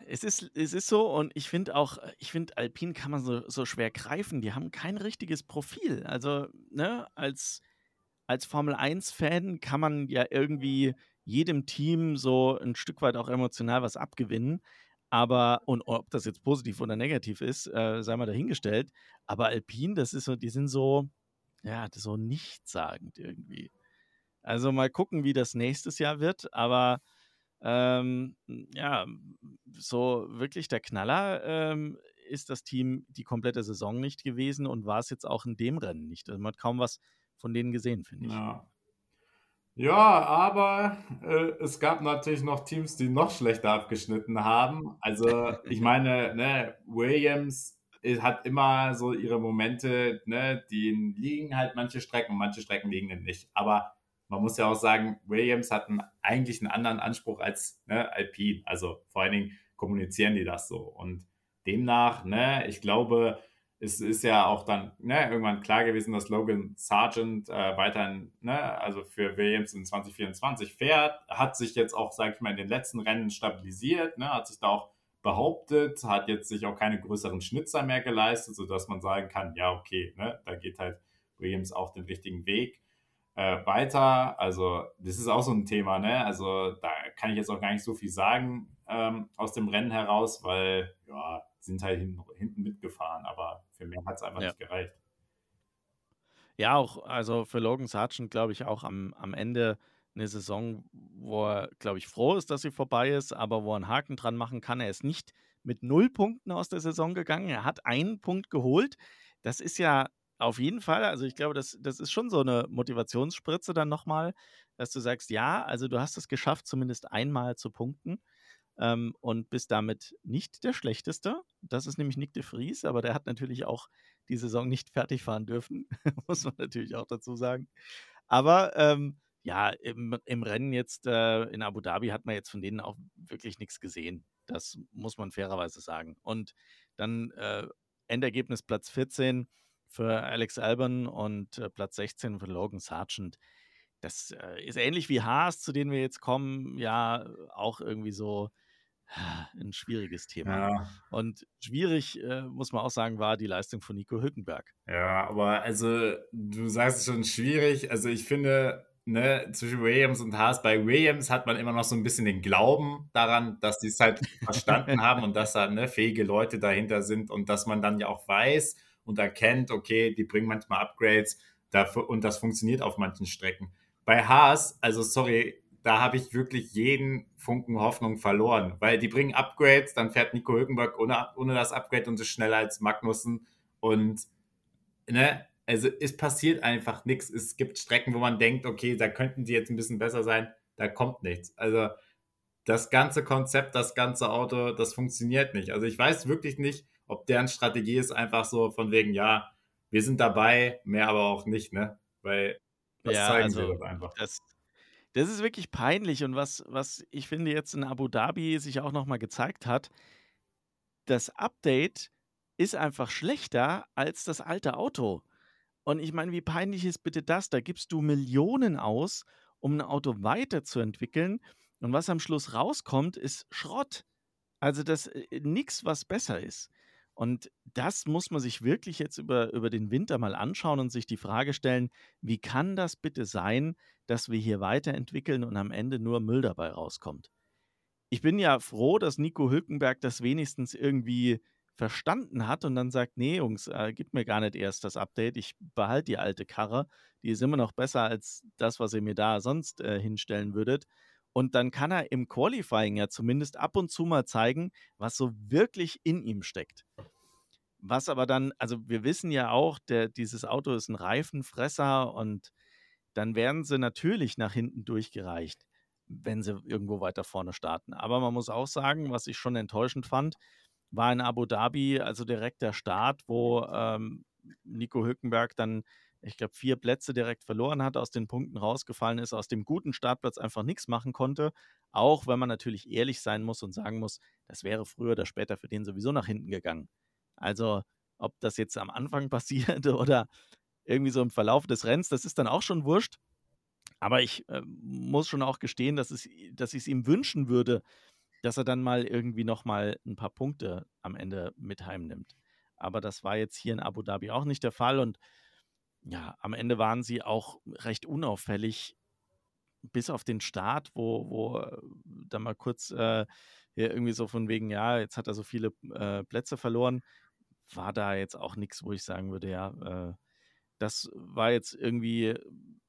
Es ist, es ist so und ich finde auch, ich finde, Alpine kann man so, so schwer greifen. Die haben kein richtiges Profil. Also, ne, als als Formel-1-Fan kann man ja irgendwie jedem Team so ein Stück weit auch emotional was abgewinnen. Aber, und ob das jetzt positiv oder negativ ist, äh, sei mal dahingestellt. Aber Alpine, das ist so, die sind so, ja, so nichtssagend irgendwie. Also mal gucken, wie das nächstes Jahr wird. Aber ähm, ja, so wirklich der Knaller ähm, ist das Team die komplette Saison nicht gewesen und war es jetzt auch in dem Rennen nicht. Also man hat kaum was von denen gesehen, finde ich. Ja. Ja, aber äh, es gab natürlich noch Teams, die noch schlechter abgeschnitten haben. Also ich meine, ne, Williams hat immer so ihre Momente, ne, die liegen halt manche Strecken, manche Strecken liegen nicht. Aber man muss ja auch sagen, Williams hat einen, eigentlich einen anderen Anspruch als ne, Alpine. Also vor allen Dingen kommunizieren die das so. Und demnach, ne, ich glaube, es ist ja auch dann ne, irgendwann klar gewesen, dass Logan Sargent äh, weiterhin, ne, also für Williams in 2024 fährt, hat sich jetzt auch, sage ich mal, in den letzten Rennen stabilisiert, ne, hat sich da auch behauptet, hat jetzt sich auch keine größeren Schnitzer mehr geleistet, sodass man sagen kann, ja, okay, ne, da geht halt Williams auch den richtigen Weg äh, weiter. Also das ist auch so ein Thema, ne? Also da kann ich jetzt auch gar nicht so viel sagen ähm, aus dem Rennen heraus, weil ja, sind halt hinten, hinten mitgefahren, aber für mehr hat es einfach ja. nicht gereicht. Ja, auch, also für Logan Sargent glaube ich auch am, am Ende eine Saison, wo er, glaube ich, froh ist, dass sie vorbei ist, aber wo er einen Haken dran machen kann. Er ist nicht mit null Punkten aus der Saison gegangen. Er hat einen Punkt geholt. Das ist ja auf jeden Fall, also ich glaube, das, das ist schon so eine Motivationsspritze dann nochmal, dass du sagst, ja, also du hast es geschafft, zumindest einmal zu punkten. Ähm, und bist damit nicht der Schlechteste. Das ist nämlich Nick de Vries, aber der hat natürlich auch die Saison nicht fertig fahren dürfen, muss man natürlich auch dazu sagen. Aber ähm, ja, im, im, Rennen jetzt äh, in Abu Dhabi hat man jetzt von denen auch wirklich nichts gesehen. Das muss man fairerweise sagen. Und dann äh, Endergebnis Platz 14 für Alex Albon und äh, Platz 16 für Logan Sargent. Das äh, ist ähnlich wie Haas, zu denen wir jetzt kommen, ja, auch irgendwie so ein schwieriges Thema. Ja. Und schwierig, äh, muss man auch sagen, war die Leistung von Nico Hülkenberg. Ja, aber also du sagst es schon schwierig. Also ich finde, ne, zwischen Williams und Haas, bei Williams hat man immer noch so ein bisschen den Glauben daran, dass die es halt verstanden haben und dass da ne, fähige Leute dahinter sind und dass man dann ja auch weiß und erkennt, okay, die bringen manchmal Upgrades dafür, und das funktioniert auf manchen Strecken. Bei Haas, also sorry, da habe ich wirklich jeden Funken Hoffnung verloren, weil die bringen Upgrades, dann fährt Nico Hülkenberg ohne, ohne das Upgrade und ist schneller als Magnussen und ne, also es passiert einfach nichts. Es gibt Strecken, wo man denkt, okay, da könnten die jetzt ein bisschen besser sein, da kommt nichts. Also das ganze Konzept, das ganze Auto, das funktioniert nicht. Also ich weiß wirklich nicht, ob deren Strategie ist einfach so von wegen, ja, wir sind dabei, mehr aber auch nicht, ne? Weil das ja, zeigen also, sie doch einfach. Das, das ist wirklich peinlich und was, was ich finde jetzt in Abu Dhabi sich auch nochmal gezeigt hat, das Update ist einfach schlechter als das alte Auto. Und ich meine, wie peinlich ist bitte das? Da gibst du Millionen aus, um ein Auto weiterzuentwickeln und was am Schluss rauskommt, ist Schrott. Also das äh, nichts, was besser ist. Und das muss man sich wirklich jetzt über, über den Winter mal anschauen und sich die Frage stellen, wie kann das bitte sein, dass wir hier weiterentwickeln und am Ende nur Müll dabei rauskommt? Ich bin ja froh, dass Nico Hülkenberg das wenigstens irgendwie verstanden hat und dann sagt, nee, Jungs, äh, gib mir gar nicht erst das Update, ich behalte die alte Karre, die ist immer noch besser als das, was ihr mir da sonst äh, hinstellen würdet. Und dann kann er im Qualifying ja zumindest ab und zu mal zeigen, was so wirklich in ihm steckt. Was aber dann, also wir wissen ja auch, der, dieses Auto ist ein Reifenfresser und dann werden sie natürlich nach hinten durchgereicht, wenn sie irgendwo weiter vorne starten. Aber man muss auch sagen, was ich schon enttäuschend fand, war in Abu Dhabi, also direkt der Start, wo ähm, Nico Hülkenberg dann ich glaube, vier Plätze direkt verloren hat, aus den Punkten rausgefallen ist, aus dem guten Startplatz einfach nichts machen konnte. Auch wenn man natürlich ehrlich sein muss und sagen muss, das wäre früher oder später für den sowieso nach hinten gegangen. Also, ob das jetzt am Anfang passiert oder irgendwie so im Verlauf des Rennens, das ist dann auch schon wurscht. Aber ich äh, muss schon auch gestehen, dass, es, dass ich es ihm wünschen würde, dass er dann mal irgendwie nochmal ein paar Punkte am Ende mit heimnimmt. Aber das war jetzt hier in Abu Dhabi auch nicht der Fall und ja, am Ende waren sie auch recht unauffällig, bis auf den Start, wo, wo äh, da mal kurz äh, irgendwie so von wegen, ja, jetzt hat er so viele äh, Plätze verloren, war da jetzt auch nichts, wo ich sagen würde, ja, äh, das war jetzt irgendwie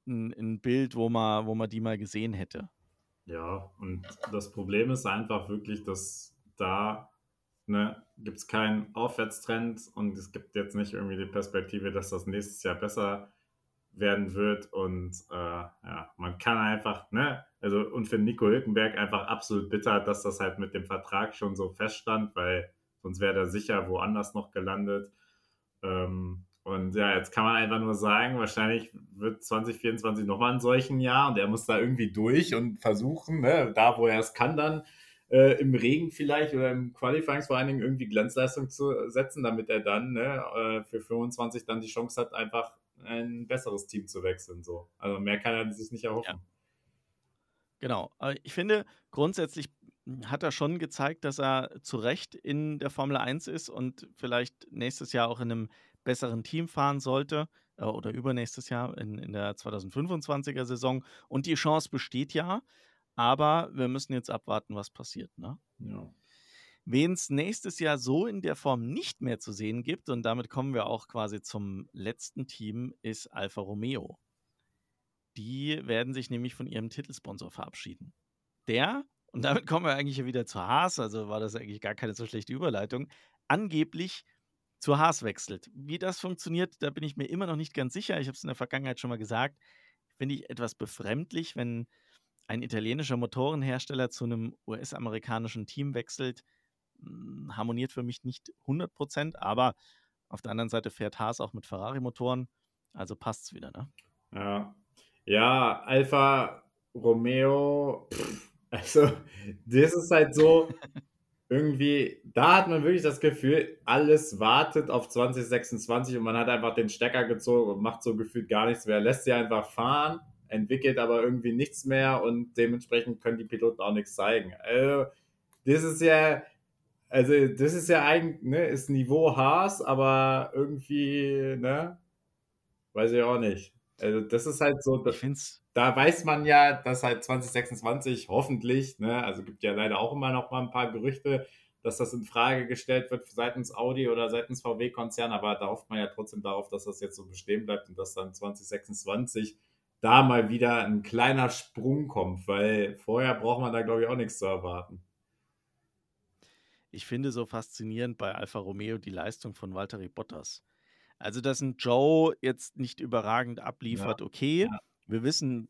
ein, ein, Bild, wo man, wo man die mal gesehen hätte. Ja, und das Problem ist einfach wirklich, dass da ne, gibt es keinen Aufwärtstrend und es gibt jetzt nicht irgendwie die Perspektive, dass das nächstes Jahr besser werden wird und äh, ja, man kann einfach, ne, also und für Nico Hülkenberg einfach absolut bitter, dass das halt mit dem Vertrag schon so feststand, weil sonst wäre er sicher woanders noch gelandet. Ähm, und ja, jetzt kann man einfach nur sagen, wahrscheinlich wird 2024 nochmal ein solchen Jahr und er muss da irgendwie durch und versuchen, ne, da wo er es kann, dann äh, im Regen vielleicht oder im Qualifying vor allen Dingen irgendwie Glänzleistung zu setzen, damit er dann ne, äh, für 25 dann die Chance hat, einfach ein besseres Team zu wechseln. So. Also mehr kann er sich nicht erhoffen. Ja. Genau. Ich finde, grundsätzlich hat er schon gezeigt, dass er zu Recht in der Formel 1 ist und vielleicht nächstes Jahr auch in einem besseren Team fahren sollte äh, oder übernächstes Jahr in, in der 2025er Saison. Und die Chance besteht ja. Aber wir müssen jetzt abwarten, was passiert. Ne? Ja. Wen es nächstes Jahr so in der Form nicht mehr zu sehen gibt, und damit kommen wir auch quasi zum letzten Team, ist Alfa Romeo. Die werden sich nämlich von ihrem Titelsponsor verabschieden. Der, und damit kommen wir eigentlich wieder zu Haas, also war das eigentlich gar keine so schlechte Überleitung, angeblich zu Haas wechselt. Wie das funktioniert, da bin ich mir immer noch nicht ganz sicher. Ich habe es in der Vergangenheit schon mal gesagt. Finde ich etwas befremdlich, wenn ein italienischer Motorenhersteller zu einem US-amerikanischen Team wechselt, hm, harmoniert für mich nicht 100% aber auf der anderen Seite fährt Haas auch mit Ferrari-Motoren, also passt es wieder, ne? Ja. Ja, Alfa Romeo, pff, also das ist halt so, irgendwie, da hat man wirklich das Gefühl, alles wartet auf 2026 und man hat einfach den Stecker gezogen und macht so gefühlt gar nichts mehr. Lässt sie einfach fahren, entwickelt aber irgendwie nichts mehr und dementsprechend können die Piloten auch nichts zeigen. Also, das ist ja, also das ist ja eigentlich, ne, ist Niveau Haas, aber irgendwie, ne, weiß ich auch nicht. Also das ist halt so, es da weiß man ja, dass halt 2026 hoffentlich, ne, also gibt ja leider auch immer noch mal ein paar Gerüchte, dass das in Frage gestellt wird seitens Audi oder seitens VW-Konzern, aber da hofft man ja trotzdem darauf, dass das jetzt so bestehen bleibt und dass dann 2026 da mal wieder ein kleiner Sprung kommt, weil vorher braucht man da, glaube ich, auch nichts zu erwarten. Ich finde so faszinierend bei Alfa Romeo die Leistung von Valtteri Bottas. Also, dass ein Joe jetzt nicht überragend abliefert, Ja, okay. ja. Wir wissen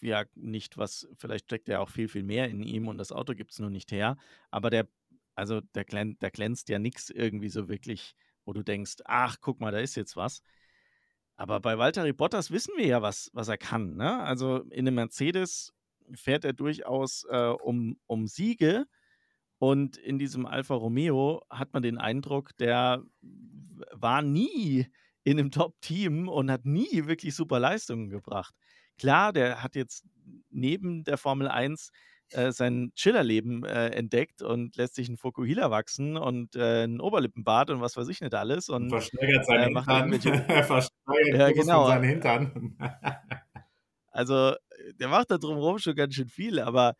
ja nicht, was vielleicht steckt ja auch viel, viel mehr in ihm und das Auto gibt es nur nicht her. Aber der, also der, glän, der glänzt ja nichts irgendwie so wirklich, wo du denkst, ach, guck mal, da ist jetzt was. Aber bei Valtteri Bottas wissen wir ja, was, was er kann. Ne? Also in einem Mercedes fährt er durchaus äh, um, um Siege. Und in diesem Alfa Romeo hat man den Eindruck, der war nie in einem Top-Team und hat nie wirklich super Leistungen gebracht. Klar, der hat jetzt neben der Formel 1 äh, sein Chillerleben äh, entdeckt und lässt sich einen Fokuhila wachsen und äh, ein Oberlippenbart und was weiß ich nicht alles Und und verschleudert seinen äh, macht Hintern, er verschleudert Ja, genau. seinen äh, Hintern. Also, äh, der macht da drumherum schon ganz schön viel, aber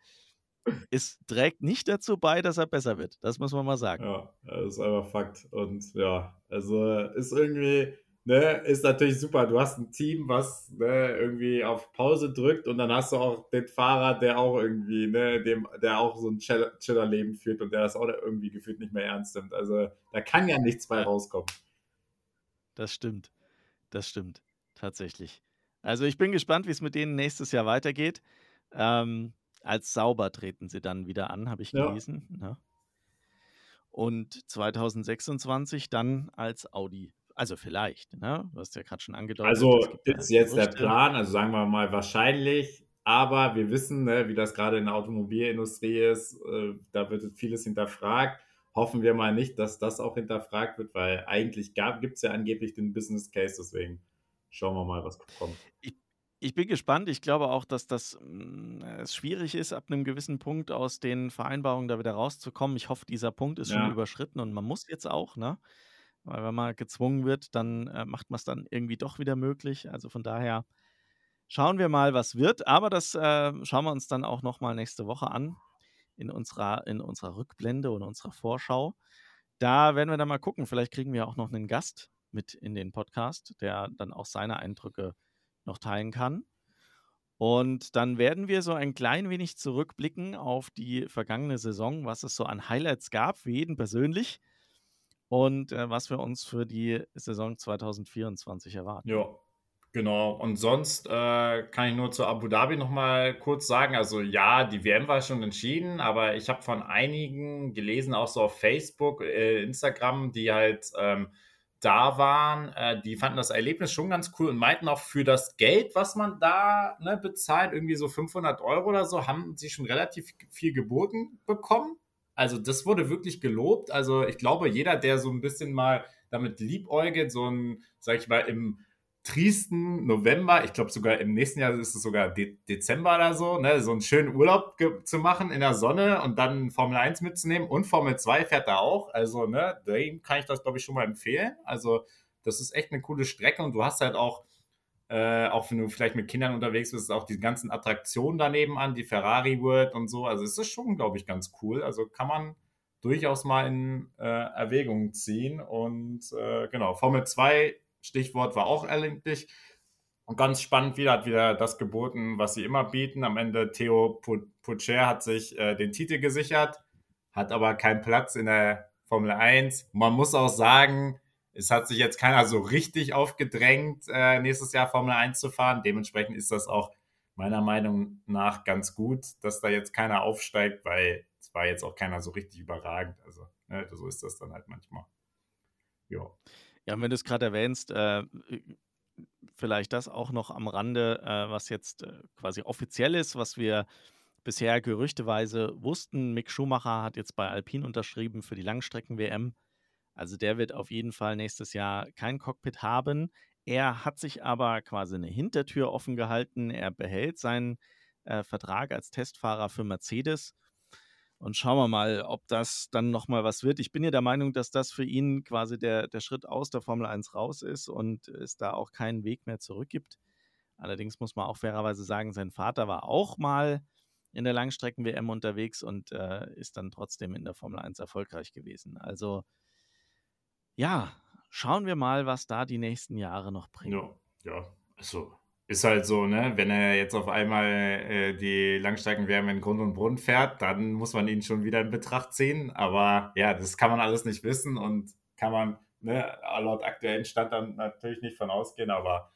es trägt nicht dazu bei, dass er besser wird. Das muss man mal sagen. Ja, das ist einfach Fakt. Und ja, also ist irgendwie, ne, ist natürlich super. Du hast ein Team, was ne, irgendwie auf Pause drückt und dann hast du auch den Fahrer, der auch irgendwie, ne, dem, der auch so ein Chill- Chiller-Leben führt und der das auch irgendwie gefühlt nicht mehr ernst nimmt. Also da kann ja nichts bei Ja, rauskommen. das stimmt. Das stimmt. Tatsächlich. Also, ich bin gespannt, wie es mit denen nächstes Jahr weitergeht. Ähm, als sauber treten sie dann wieder an, habe ich Ja, gelesen. Ne? Und 2026 dann als Audi. Also vielleicht, ne? Du hast ja gerade schon angedeutet, also ist jetzt der. Plan, also sagen wir mal wahrscheinlich, aber wir wissen, ne, wie das gerade in der Automobilindustrie ist, äh, da wird vieles hinterfragt. Hoffen wir mal nicht, dass das auch hinterfragt wird, weil eigentlich gibt es ja angeblich den Business Case, deswegen schauen wir mal, was kommt. Ich, ich bin gespannt. Ich glaube auch, dass das mm, es schwierig ist, ab einem gewissen Punkt aus den Vereinbarungen da wieder rauszukommen. Ich hoffe, dieser Punkt ist schon Ja, überschritten und man muss jetzt auch, ne? Weil wenn man gezwungen wird, dann äh, macht man es dann irgendwie doch wieder möglich. Also von daher schauen wir mal, was wird. Aber das äh, schauen wir uns dann auch nochmal nächste Woche an in unserer, in unserer Rückblende und unserer Vorschau. Da werden wir dann mal gucken. Vielleicht kriegen wir auch noch einen Gast mit in den Podcast, der dann auch seine Eindrücke noch teilen kann. Und dann werden wir so ein klein wenig zurückblicken auf die vergangene Saison, was es so an Highlights gab, für jeden persönlich und äh, was wir uns für die Saison 2024 erwarten. ja, genau. Und sonst äh, kann ich nur zu Abu Dhabi nochmal kurz sagen. Also ja, die WM war schon entschieden, aber ich habe von einigen gelesen, auch so auf Facebook, äh, Instagram, die halt ähm, da waren, äh, die fanden das Erlebnis schon ganz cool und meinten auch für das Geld, was man da ne, bezahlt, irgendwie so 500 Euro oder so, haben sie schon relativ viel geboten bekommen. Also das wurde wirklich gelobt. Also ich glaube, jeder, der so ein bisschen mal damit liebäugelt, so ein, sag ich mal, im triesten November, ich glaube sogar im nächsten Jahr ist es sogar De Dezember oder so, ne, so einen schönen Urlaub zu machen in der Sonne und dann Formel 1 mitzunehmen und Formel 2 fährt er auch. Also, ne, dem kann ich das, glaube ich, schon mal empfehlen. Also, das ist echt eine coole Strecke und du hast halt auch, äh, auch wenn du vielleicht mit Kindern unterwegs bist, auch die ganzen Attraktionen daneben an, die Ferrari World und so. Also, es ist schon, glaube ich, ganz cool. Also, kann man durchaus mal in äh, Erwägung ziehen. Und äh, genau, Formel 2 Stichwort war auch erlenklich. Und ganz spannend wieder hat wieder das geboten, was sie immer bieten. Am Ende Theo Pocher hat sich äh, den Titel gesichert, hat aber keinen Platz in der Formel 1. Man muss auch sagen, es hat sich jetzt keiner so richtig aufgedrängt, äh, nächstes Jahr Formel 1 zu fahren. Dementsprechend ist das auch meiner Meinung nach ganz gut, dass da jetzt keiner aufsteigt, weil es war jetzt auch keiner so richtig überragend. Also, ne, so ist das dann halt manchmal. Ja. Ja, wenn du es gerade erwähnst, äh, vielleicht das auch noch am Rande, äh, was jetzt äh, quasi offiziell ist, was wir bisher gerüchteweise wussten. Mick Schumacher hat jetzt bei Alpine unterschrieben für die Langstrecken-WM. Also der wird auf jeden Fall nächstes Jahr kein Cockpit haben. Er hat sich aber quasi eine Hintertür offen gehalten. Er behält seinen äh, Vertrag als Testfahrer für Mercedes. Und schauen wir mal, ob das dann nochmal was wird. Ich bin ja der Meinung, dass das für ihn quasi der, der Schritt aus der Formel 1 raus ist und es da auch keinen Weg mehr zurück gibt. Allerdings muss man auch fairerweise sagen, sein Vater war auch mal in der Langstrecken-WM unterwegs und äh, ist dann trotzdem in der Formel 1 erfolgreich gewesen. Also ja, schauen wir mal, was da die nächsten Jahre noch bringen. Ja, ja. Also ist halt so, ne? Wenn er jetzt auf einmal äh, die Langstreckenwärme in Grund und Brunnen fährt, dann muss man ihn schon wieder in Betracht ziehen. Aber ja, das kann man alles nicht wissen und kann man ne, laut aktuellen Stand dann natürlich nicht von ausgehen. Aber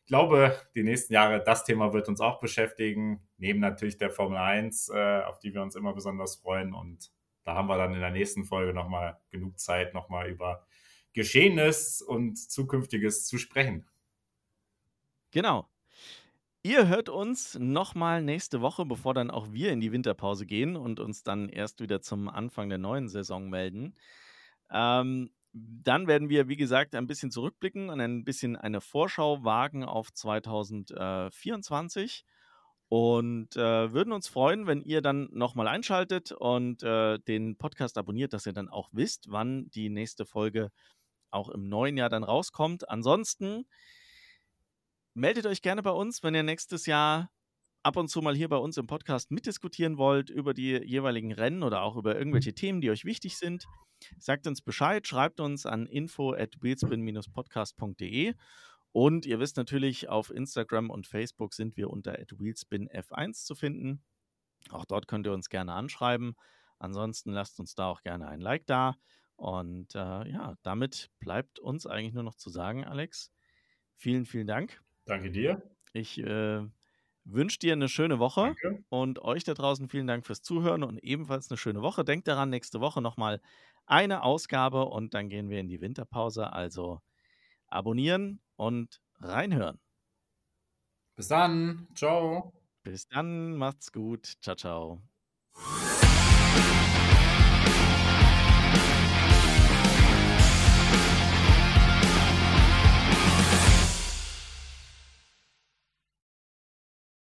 ich glaube, die nächsten Jahre, das Thema wird uns auch beschäftigen. Neben natürlich der Formel 1, äh, auf die wir uns immer besonders freuen. Und da haben wir dann in der nächsten Folge nochmal genug Zeit, nochmal über Geschehenes und Zukünftiges zu sprechen. Genau. Ihr hört uns nochmal nächste Woche, bevor dann auch wir in die Winterpause gehen und uns dann erst wieder zum Anfang der neuen Saison melden. Ähm, dann werden wir, wie gesagt, ein bisschen zurückblicken und ein bisschen eine Vorschau wagen auf 2024 und äh, würden uns freuen, wenn ihr dann nochmal einschaltet und äh, den Podcast abonniert, dass ihr dann auch wisst, wann die nächste Folge auch im neuen Jahr dann rauskommt. Ansonsten meldet euch gerne bei uns, wenn ihr nächstes Jahr ab und zu mal hier bei uns im Podcast mitdiskutieren wollt über die jeweiligen Rennen oder auch über irgendwelche Themen, die euch wichtig sind. Sagt uns Bescheid, schreibt uns an info at wheelspin-podcast.de und ihr wisst natürlich, auf Instagram und Facebook sind wir unter wheelspinf1 zu finden. Auch dort könnt ihr uns gerne anschreiben. Ansonsten lasst uns da auch gerne ein Like da. Und äh, ja, damit bleibt uns eigentlich nur noch zu sagen, Alex, vielen, vielen Dank. Danke dir. Ich äh, wünsche dir eine schöne Woche Danke. und euch da draußen vielen Dank fürs Zuhören und ebenfalls eine schöne Woche. Denkt daran, nächste Woche nochmal eine Ausgabe und dann gehen wir in die Winterpause. Also abonnieren und reinhören. Bis dann. Ciao. Bis dann. Macht's gut. Ciao, ciao.